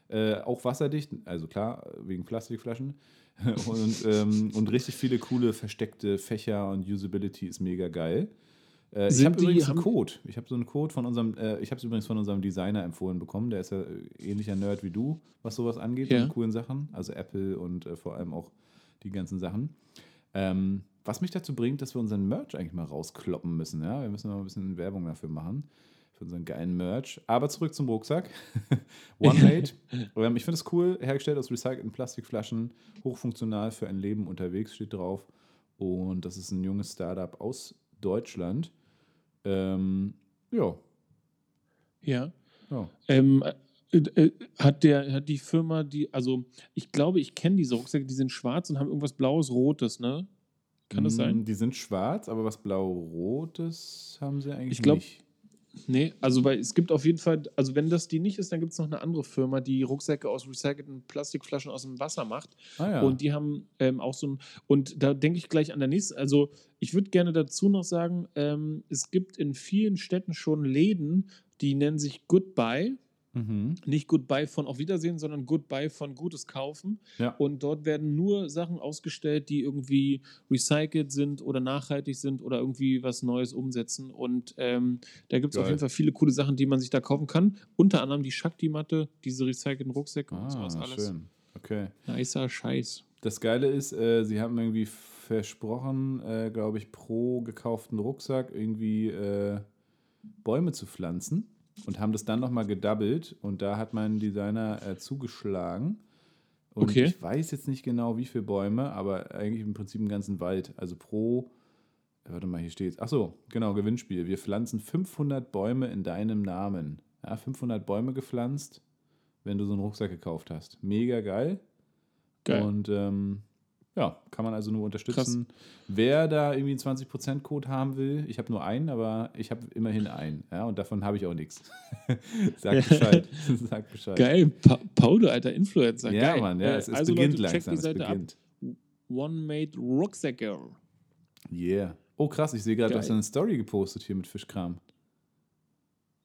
Äh, auch wasserdicht, also klar, wegen Plastikflaschen. und, ähm, und richtig viele coole versteckte Fächer und Usability ist mega geil. Äh, ich habe übrigens einen haben- Code. Ich habe so einen Code von unserem, äh, ich habe es übrigens von unserem Designer empfohlen bekommen. Der ist ja äh, ähnlicher Nerd wie du, was sowas angeht, Ja. und coolen Sachen. Also Apple und äh, vor allem auch die ganzen Sachen. Ähm, was mich dazu bringt, dass wir unseren Merch eigentlich mal rauskloppen müssen. Ja? Wir müssen mal ein bisschen Werbung dafür machen. Für unseren geilen Merch. Aber zurück zum Rucksack. OneMate. ähm, ich finde es cool. Hergestellt aus recycelten Plastikflaschen. Hochfunktional für ein Leben unterwegs steht drauf. Und das ist ein junges Startup aus Deutschland. Ähm, ja. Ja. ja. Ähm, äh, äh, hat, der, hat die Firma, die, also ich glaube, ich kenne diese Rucksäcke, die sind schwarz und haben irgendwas Blaues, Rotes, ne? Kann das Mm, sein? Die sind schwarz, aber was blau-rotes haben sie eigentlich Ich glaub, nicht. Nee, also weil es gibt auf jeden Fall, also wenn das die nicht ist, dann gibt es noch eine andere Firma, die Rucksäcke aus recycelten Plastikflaschen aus dem Wasser macht. Ah, ja. Und die haben ähm, auch so ein, und da denke ich gleich an der nächste, also ich würde gerne dazu noch sagen, ähm, es gibt in vielen Städten schon Läden, die nennen sich Goodbye. Mhm. Nicht Goodbye von Auf Wiedersehen, sondern Goodbye von Gutes kaufen. Ja. Und dort werden nur Sachen ausgestellt, die irgendwie recycelt sind oder nachhaltig sind oder irgendwie was Neues umsetzen. Und ähm, da gibt es auf jeden Fall viele coole Sachen, die man sich da kaufen kann. Unter anderem die Shakti-Matte, diese recycelten Rucksäcke und sowas Ah, alles. schön. Okay. Nicer Scheiß. Das Geile ist, äh, sie haben irgendwie versprochen, äh, glaube ich, pro gekauften Rucksack irgendwie äh, Bäume zu pflanzen und haben das dann nochmal gedoubled und da hat mein Designer äh, zugeschlagen. Und Okay. ich weiß jetzt nicht genau, wie viele Bäume, aber eigentlich im Prinzip einen ganzen Wald. Also pro, äh, warte mal, hier steht Ach so, genau, Gewinnspiel. Wir pflanzen 500 Bäume in deinem Namen. Ja, 500 Bäume gepflanzt, wenn du so einen Rucksack gekauft hast. Mega geil. Geil. Und ähm, ja, kann man also nur unterstützen. Wer da irgendwie einen 20%-Code haben will, ich habe nur einen, aber ich habe immerhin einen. Ja, und davon habe ich auch nichts. Sag Bescheid. Sag Bescheid. Geil. Pa Paulo, alter Influencer. Ja, Geil. Mann, ja, es, es also beginnt Leute, langsam. die Es Seite beginnt. ab. One Made Rucksäcke. Yeah. Oh, krass, ich sehe gerade, du hast eine Story gepostet hier mit Fischkram.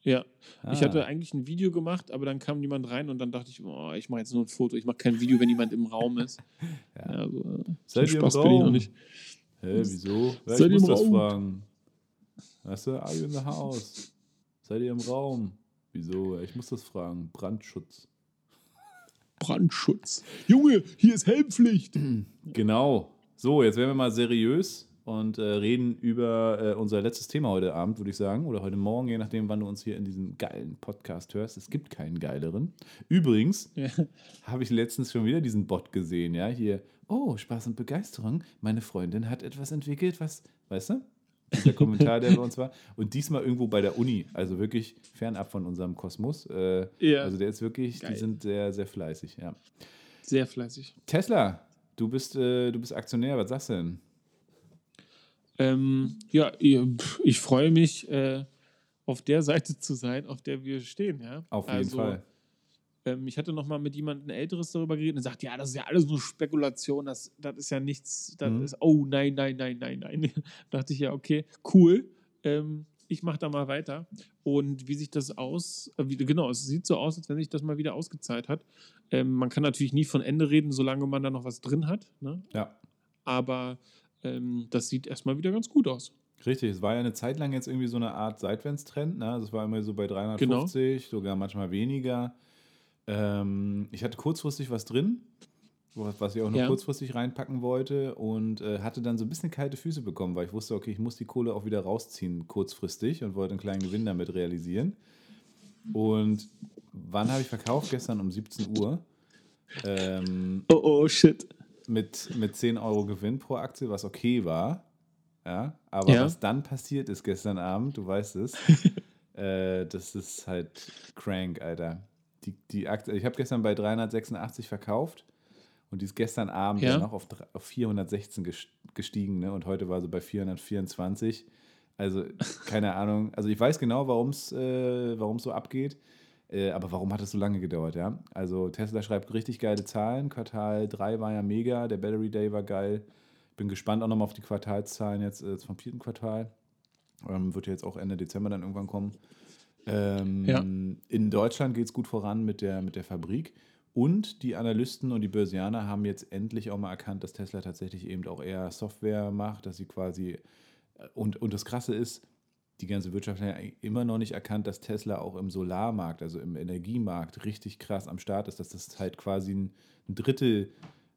Ja. Ich Ah. hatte eigentlich ein Video gemacht, aber dann kam niemand rein und dann dachte ich, oh, ich mache jetzt nur ein Foto. Ich mache kein Video, wenn niemand im Raum ist. Ja. Ja, also, Seid ihr im Spaß bin ich noch Raum? nicht. Hä, wieso? Ja, Seid ich ihr muss im das Raum? fragen. Weißt du, are you in the house? Seid ihr im Raum? Wieso? Ich muss das fragen. Brandschutz. Brandschutz. Junge, hier ist Helmpflicht. Genau. So, jetzt werden wir mal seriös und äh, reden über äh, unser letztes Thema heute Abend, würde ich sagen. Oder heute Morgen, je nachdem, wann du uns hier in diesem geilen Podcast hörst. Es gibt keinen geileren. Übrigens Ja. habe ich letztens schon wieder diesen Bot gesehen, ja. Hier, oh, Spaß und Begeisterung. Meine Freundin hat etwas entwickelt, was, weißt du? Dieser Kommentar, der bei uns war. Und diesmal irgendwo bei der Uni, also wirklich fernab von unserem Kosmos. Äh, Ja. Also der ist wirklich, Geil. die sind sehr, sehr fleißig, ja. Sehr fleißig. Tesla, du bist, äh, du bist Aktionär, was sagst du denn? Ähm, ja, ich, freue mich, äh, auf der Seite zu sein, auf der wir stehen. Ja? Auf jeden also, Fall. Ähm, ich hatte noch mal mit jemandem Älteres darüber geredet und sagt, ja, das ist ja alles nur Spekulation, das, das ist ja nichts, das Mhm. ist, oh nein, nein, nein, nein, nein. dachte ich ja, okay, cool. Ähm, ich mache da mal weiter. Und wie sich das aus, äh, wie, genau, es sieht so aus, als wenn sich das mal wieder ausgezahlt hat. Ähm, man kann natürlich nie von Ende reden, solange man da noch was drin hat. Ne? Ja, Aber ähm, das sieht erstmal wieder ganz gut aus. richtig. Es war ja eine Zeit lang jetzt irgendwie so eine Art Seitwärtstrend. Ne? Also es war immer so bei 350, sogar manchmal weniger. Ähm, ich hatte kurzfristig was drin, was was ich auch nur Ja. kurzfristig reinpacken wollte und äh, hatte dann so ein bisschen kalte Füße bekommen, weil ich wusste, okay, ich muss die Kohle auch wieder rausziehen kurzfristig und wollte einen kleinen Gewinn damit realisieren. Und wann habe ich verkauft? Gestern um 17 Uhr. Ähm, Oh, oh, shit. Mit, mit 10 Euro Gewinn pro Aktie, was okay war. Ja, aber Ja. was dann passiert ist gestern Abend, du weißt es, äh, das ist halt crank, Alter. Die, die Aktie, ich habe gestern bei 386 verkauft und die ist gestern Abend Ja. noch auf, auf 416 ges- gestiegen ne? und heute war sie bei 424. Also keine Ahnung, also ich weiß genau, warum es äh, warum's so abgeht. Äh, aber warum hat es so lange gedauert, ja? Also Tesla schreibt richtig geile Zahlen. Quartal 3 war ja mega, der Battery Day war geil. Bin gespannt auch nochmal auf die Quartalszahlen jetzt äh, vom vierten Quartal. Ähm, wird ja jetzt auch Ende Dezember dann irgendwann kommen. Ähm, Ja. In Deutschland geht es gut voran mit der, mit der Fabrik. Und die Analysten und die Börsianer haben jetzt endlich auch mal erkannt, dass Tesla tatsächlich eben auch eher Software macht, dass sie quasi. äh, Und, und das Krasse ist, die ganze Wirtschaft hat ja immer noch nicht erkannt, dass Tesla auch im Solarmarkt, also im Energiemarkt, richtig krass am Start ist, dass das halt quasi ein, Drittel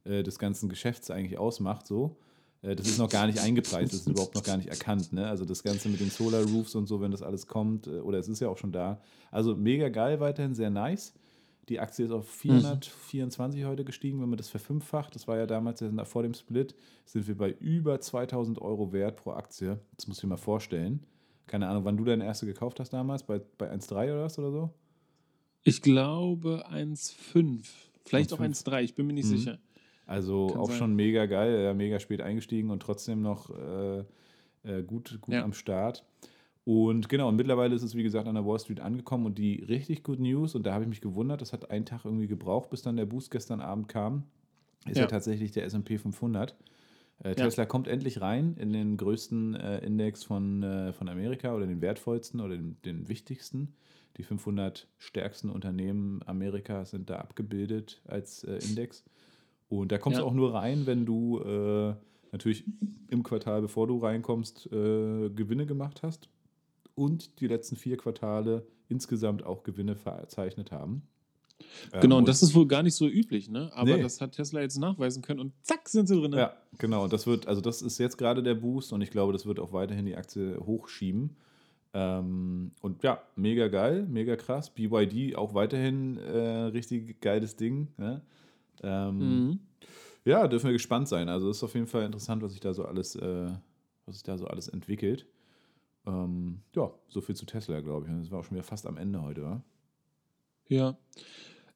äh, des ganzen Geschäfts eigentlich ausmacht. So. Äh, das ist noch gar nicht eingepreist, das ist überhaupt noch gar nicht erkannt. Ne? Also das Ganze mit den Solar Roofs und so, wenn das alles kommt, äh, oder es ist ja auch schon da. Also mega geil weiterhin, sehr nice. Die Aktie ist auf 424 heute gestiegen, wenn man das verfünffacht. Das war ja damals vor dem Split, sind wir bei über 2000 Euro wert pro Aktie. Das muss ich mir mal vorstellen. Keine Ahnung, wann du deine erste gekauft hast damals, bei, bei 1,3 oder was oder so? Ich glaube 1,5. Vielleicht auch 1,5. 1,3, ich bin mir nicht Mhm. sicher. Also Kann auch sein. schon mega geil, mega spät eingestiegen und trotzdem noch äh, äh, gut, gut Ja. am Start. Und genau, und mittlerweile ist es wie gesagt an der Wall Street angekommen und die richtig Good News, und da habe ich mich gewundert, das hat einen Tag irgendwie gebraucht, bis dann der Boost gestern Abend kam, ist ja, Ja. tatsächlich der SP 500. Äh, Tesla kommt endlich rein in den größten äh, Index von, äh, von Amerika oder den wertvollsten oder den, den wichtigsten. Die 500 stärksten Unternehmen Amerikas sind da abgebildet als äh, Index. Und da kommst Ja. du auch nur rein, wenn du äh, natürlich im Quartal, bevor du reinkommst, äh, Gewinne gemacht hast und die letzten vier Quartale insgesamt auch Gewinne verzeichnet haben. Genau, Ähm, und das ist wohl gar nicht so üblich, ne? Aber Nee. das hat Tesla jetzt nachweisen können und zack, sind sie drin. Ja, genau. Und das wird, also das ist jetzt gerade der Boost und ich glaube, das wird auch weiterhin die Aktie hochschieben. Ähm, und ja, mega geil, mega krass. BYD auch weiterhin äh, richtig geiles Ding. Ne? Ähm, Mhm. Ja, dürfen wir gespannt sein. Also ist auf jeden Fall interessant, was sich da so alles, äh, was sich da so alles entwickelt. Ähm, ja, so viel zu Tesla, glaube ich. Das war auch schon wieder fast am Ende heute, oder? Ja,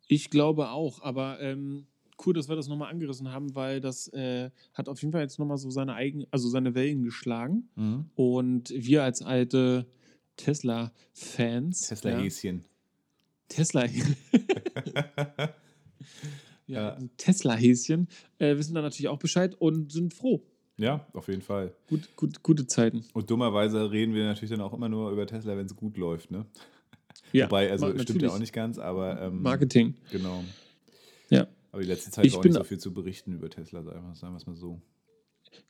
ich glaube auch. Aber ähm, cool, dass wir das nochmal angerissen haben, weil das äh, hat auf jeden Fall jetzt nochmal so seine eigenen, also seine Wellen geschlagen. Mhm. Und wir als alte Tesla-Fans. ja, Tesla-Häschen. Tesla. ja, Ja. ein Tesla-Häschen äh, wissen da natürlich auch Bescheid und sind froh. Ja, auf jeden Fall. Gut, gut, gute Zeiten. Und dummerweise reden wir natürlich dann auch immer nur über Tesla, wenn es gut läuft, ne? Ja, Wobei, also ma- stimmt ja natürlich. auch nicht ganz, aber ähm, Marketing. genau. Ja. Aber die letzte Zeit Ich auch nicht so viel zu berichten über Tesla, sagen wir sagen wir es mal so.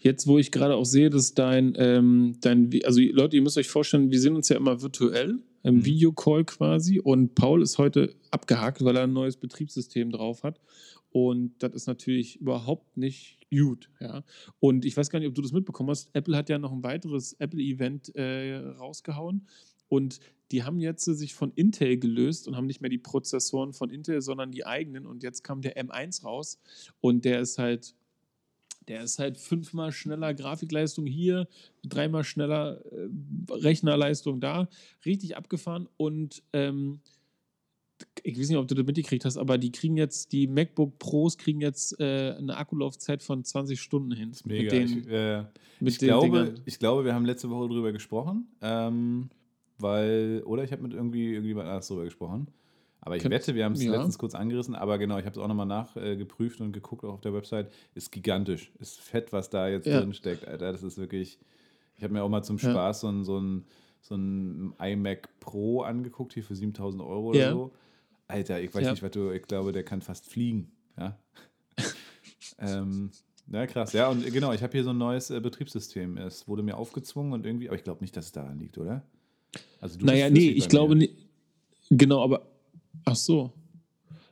Jetzt, wo ich gerade auch sehe, dass dein, ähm, dein, also Leute, ihr müsst euch vorstellen, wir sehen uns ja immer virtuell, im Mhm. Videocall quasi. Und Paul ist heute abgehakt, weil er ein neues Betriebssystem drauf hat. Und das ist natürlich überhaupt nicht gut. Ja. Und ich weiß gar nicht, ob du das mitbekommen hast. Apple hat ja noch ein weiteres Apple-Event äh, rausgehauen. Und die haben jetzt äh, sich von Intel gelöst und haben nicht mehr die Prozessoren von Intel, sondern die eigenen. Und jetzt kam der M1 raus. Und der ist halt der ist halt fünfmal schneller Grafikleistung hier, dreimal schneller äh, Rechnerleistung da. Richtig abgefahren. Und ähm, ich weiß nicht, ob du das mitgekriegt hast, aber die kriegen jetzt, die MacBook Pros kriegen jetzt äh, eine Akkulaufzeit von 20 Stunden hin. Das ist mega. Den, ich, äh, ich, glaube, Dingern. ich glaube, wir haben letzte Woche drüber gesprochen, ähm, weil, oder ich habe mit irgendwie irgendjemand anders drüber gesprochen. Aber ich Könnt- wette, wir haben es ja. letztens kurz angerissen, aber genau, ich habe es auch nochmal nachgeprüft und geguckt auch auf der Website. Ist gigantisch. Ist fett, was da jetzt Ja. drin steckt, Alter. Das ist wirklich. Ich habe mir auch mal zum Ja. Spaß so ein, so, ein, so ein iMac Pro angeguckt, hier für 7000 Euro oder Ja. so. Alter, ich weiß Ja. nicht, was du, ich glaube, der kann fast fliegen. Ja. ähm, ja, krass. Ja, und genau, ich habe hier so ein neues äh, Betriebssystem. Es wurde mir aufgezwungen und irgendwie, aber ich glaube nicht, dass es daran liegt, oder? Also du Naja, nee, ich glaube nicht. Genau, aber. Ach so.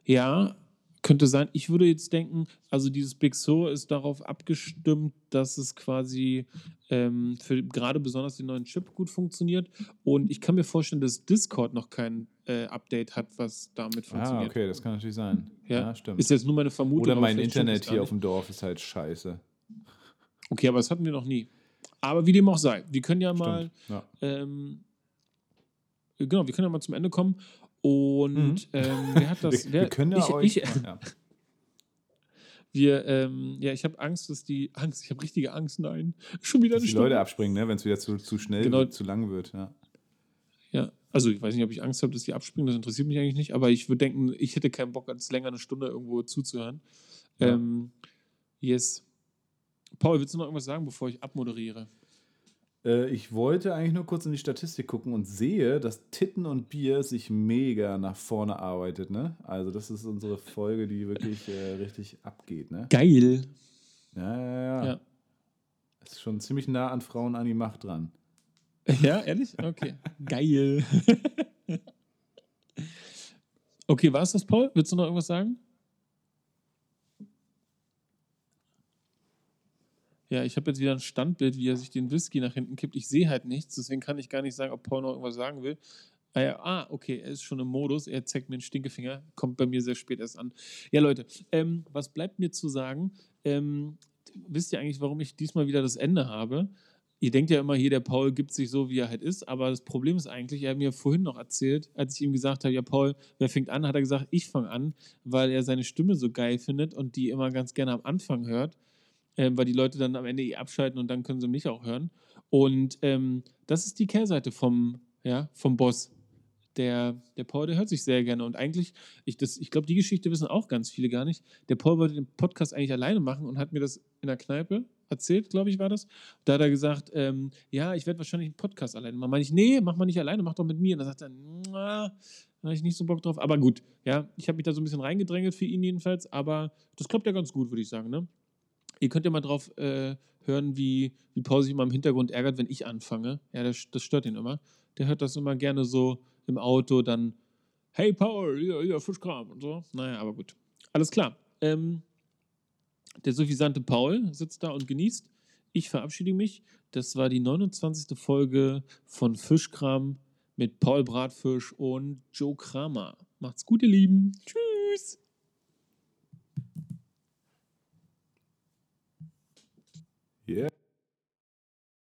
Ja, könnte sein. Ich würde jetzt denken, also dieses Big Sur ist darauf abgestimmt, dass es quasi ähm, für gerade besonders den neuen Chip gut funktioniert. Und ich kann mir vorstellen, dass Discord noch kein äh, Update hat, was damit Ah, funktioniert. okay, das kann natürlich sein. Ja, Ja, stimmt. Ist jetzt nur meine Vermutung. Oder mein Internet hier auf dem Dorf ist halt scheiße. Okay, aber das hatten wir noch nie. Aber wie dem auch sei, wir können ja mal Stimmt. Ja. ähm, genau, wir können ja mal zum Ende kommen. Und Mhm. ähm, wer hat das? wir, wer, wir können ja ich, euch. Ich, ja. wir, ähm, ja, ich habe Angst, dass die Angst, ich habe richtige Angst, nein, schon wieder Dass eine die Stunde. Leute abspringen, ne? wenn es wieder zu, zu schnell Genau. wird, zu lang wird. Ja. Ja, also ich weiß nicht, ob ich Angst habe, dass die abspringen, das interessiert mich eigentlich nicht, aber ich würde denken, ich hätte keinen Bock, als länger eine Stunde irgendwo zuzuhören. Ja. Ähm, yes. Paul, willst du noch irgendwas sagen, bevor ich abmoderiere? Äh, ich wollte eigentlich nur kurz in die Statistik gucken und sehe, dass Titten und Bier sich mega nach vorne arbeitet. Ne? Also das ist unsere Folge, die wirklich äh, richtig abgeht. Ne? Geil. Ja, ja, ja. Ja. Ist schon ziemlich nah an Frauen an die Macht dran. Ja, ehrlich? Okay. Geil. okay, war es das, Paul? Willst du noch irgendwas sagen? Ja, ich habe jetzt wieder ein Standbild, wie er sich den Whisky nach hinten kippt. Ich sehe halt nichts, deswegen kann ich gar nicht sagen, ob Paul noch irgendwas sagen will. Ah, ah, okay, er ist schon im Modus. Er zeigt mir den Stinkefinger. Kommt bei mir sehr spät erst an. Ja, Leute, ähm, was bleibt mir zu sagen? Ähm, wisst ihr eigentlich, warum ich diesmal wieder das Ende habe? Ihr denkt ja immer hier, der Paul gibt sich so, wie er halt ist, aber das Problem ist eigentlich, er hat mir vorhin noch erzählt, als ich ihm gesagt habe, ja Paul, wer fängt an, hat er gesagt, ich fange an, weil er seine Stimme so geil findet und die immer ganz gerne am Anfang hört, ähm, weil die Leute dann am Ende eh abschalten und dann können sie mich auch hören. Und ähm, das ist die Kehrseite vom, ja, vom Boss. Der, der Paul, der hört sich sehr gerne. Und eigentlich, ich, ich glaube, die Geschichte wissen auch ganz viele gar nicht. Der Paul wollte den Podcast eigentlich alleine machen und hat mir das in der Kneipe, erzählt, glaube ich, war das. Da hat er gesagt, ähm, ja, ich werde wahrscheinlich einen Podcast alleine machen. Meine ich, nee, mach mal nicht alleine, mach doch mit mir. Und dann sagt er, na, da habe ich nicht so Bock drauf. Aber gut, ja, ich habe mich da so ein bisschen reingedrängelt für ihn jedenfalls. Aber das klappt ja ganz gut, würde ich sagen. Ne? Ihr könnt ja mal drauf äh, hören, wie, wie Paul sich immer im Hintergrund ärgert, wenn ich anfange. Ja, das, das stört ihn immer. Der hört das immer gerne so im Auto, dann, hey Paul, hier, hier, Fischkram und so. Naja, aber gut. Alles klar. Ähm, der suffisante Paul sitzt da und genießt. Ich verabschiede mich. Das war die 29. Folge von Fischkram mit Paul Bratfisch und Joe Kramer. Macht's gut, ihr Lieben. Tschüss. Yeah.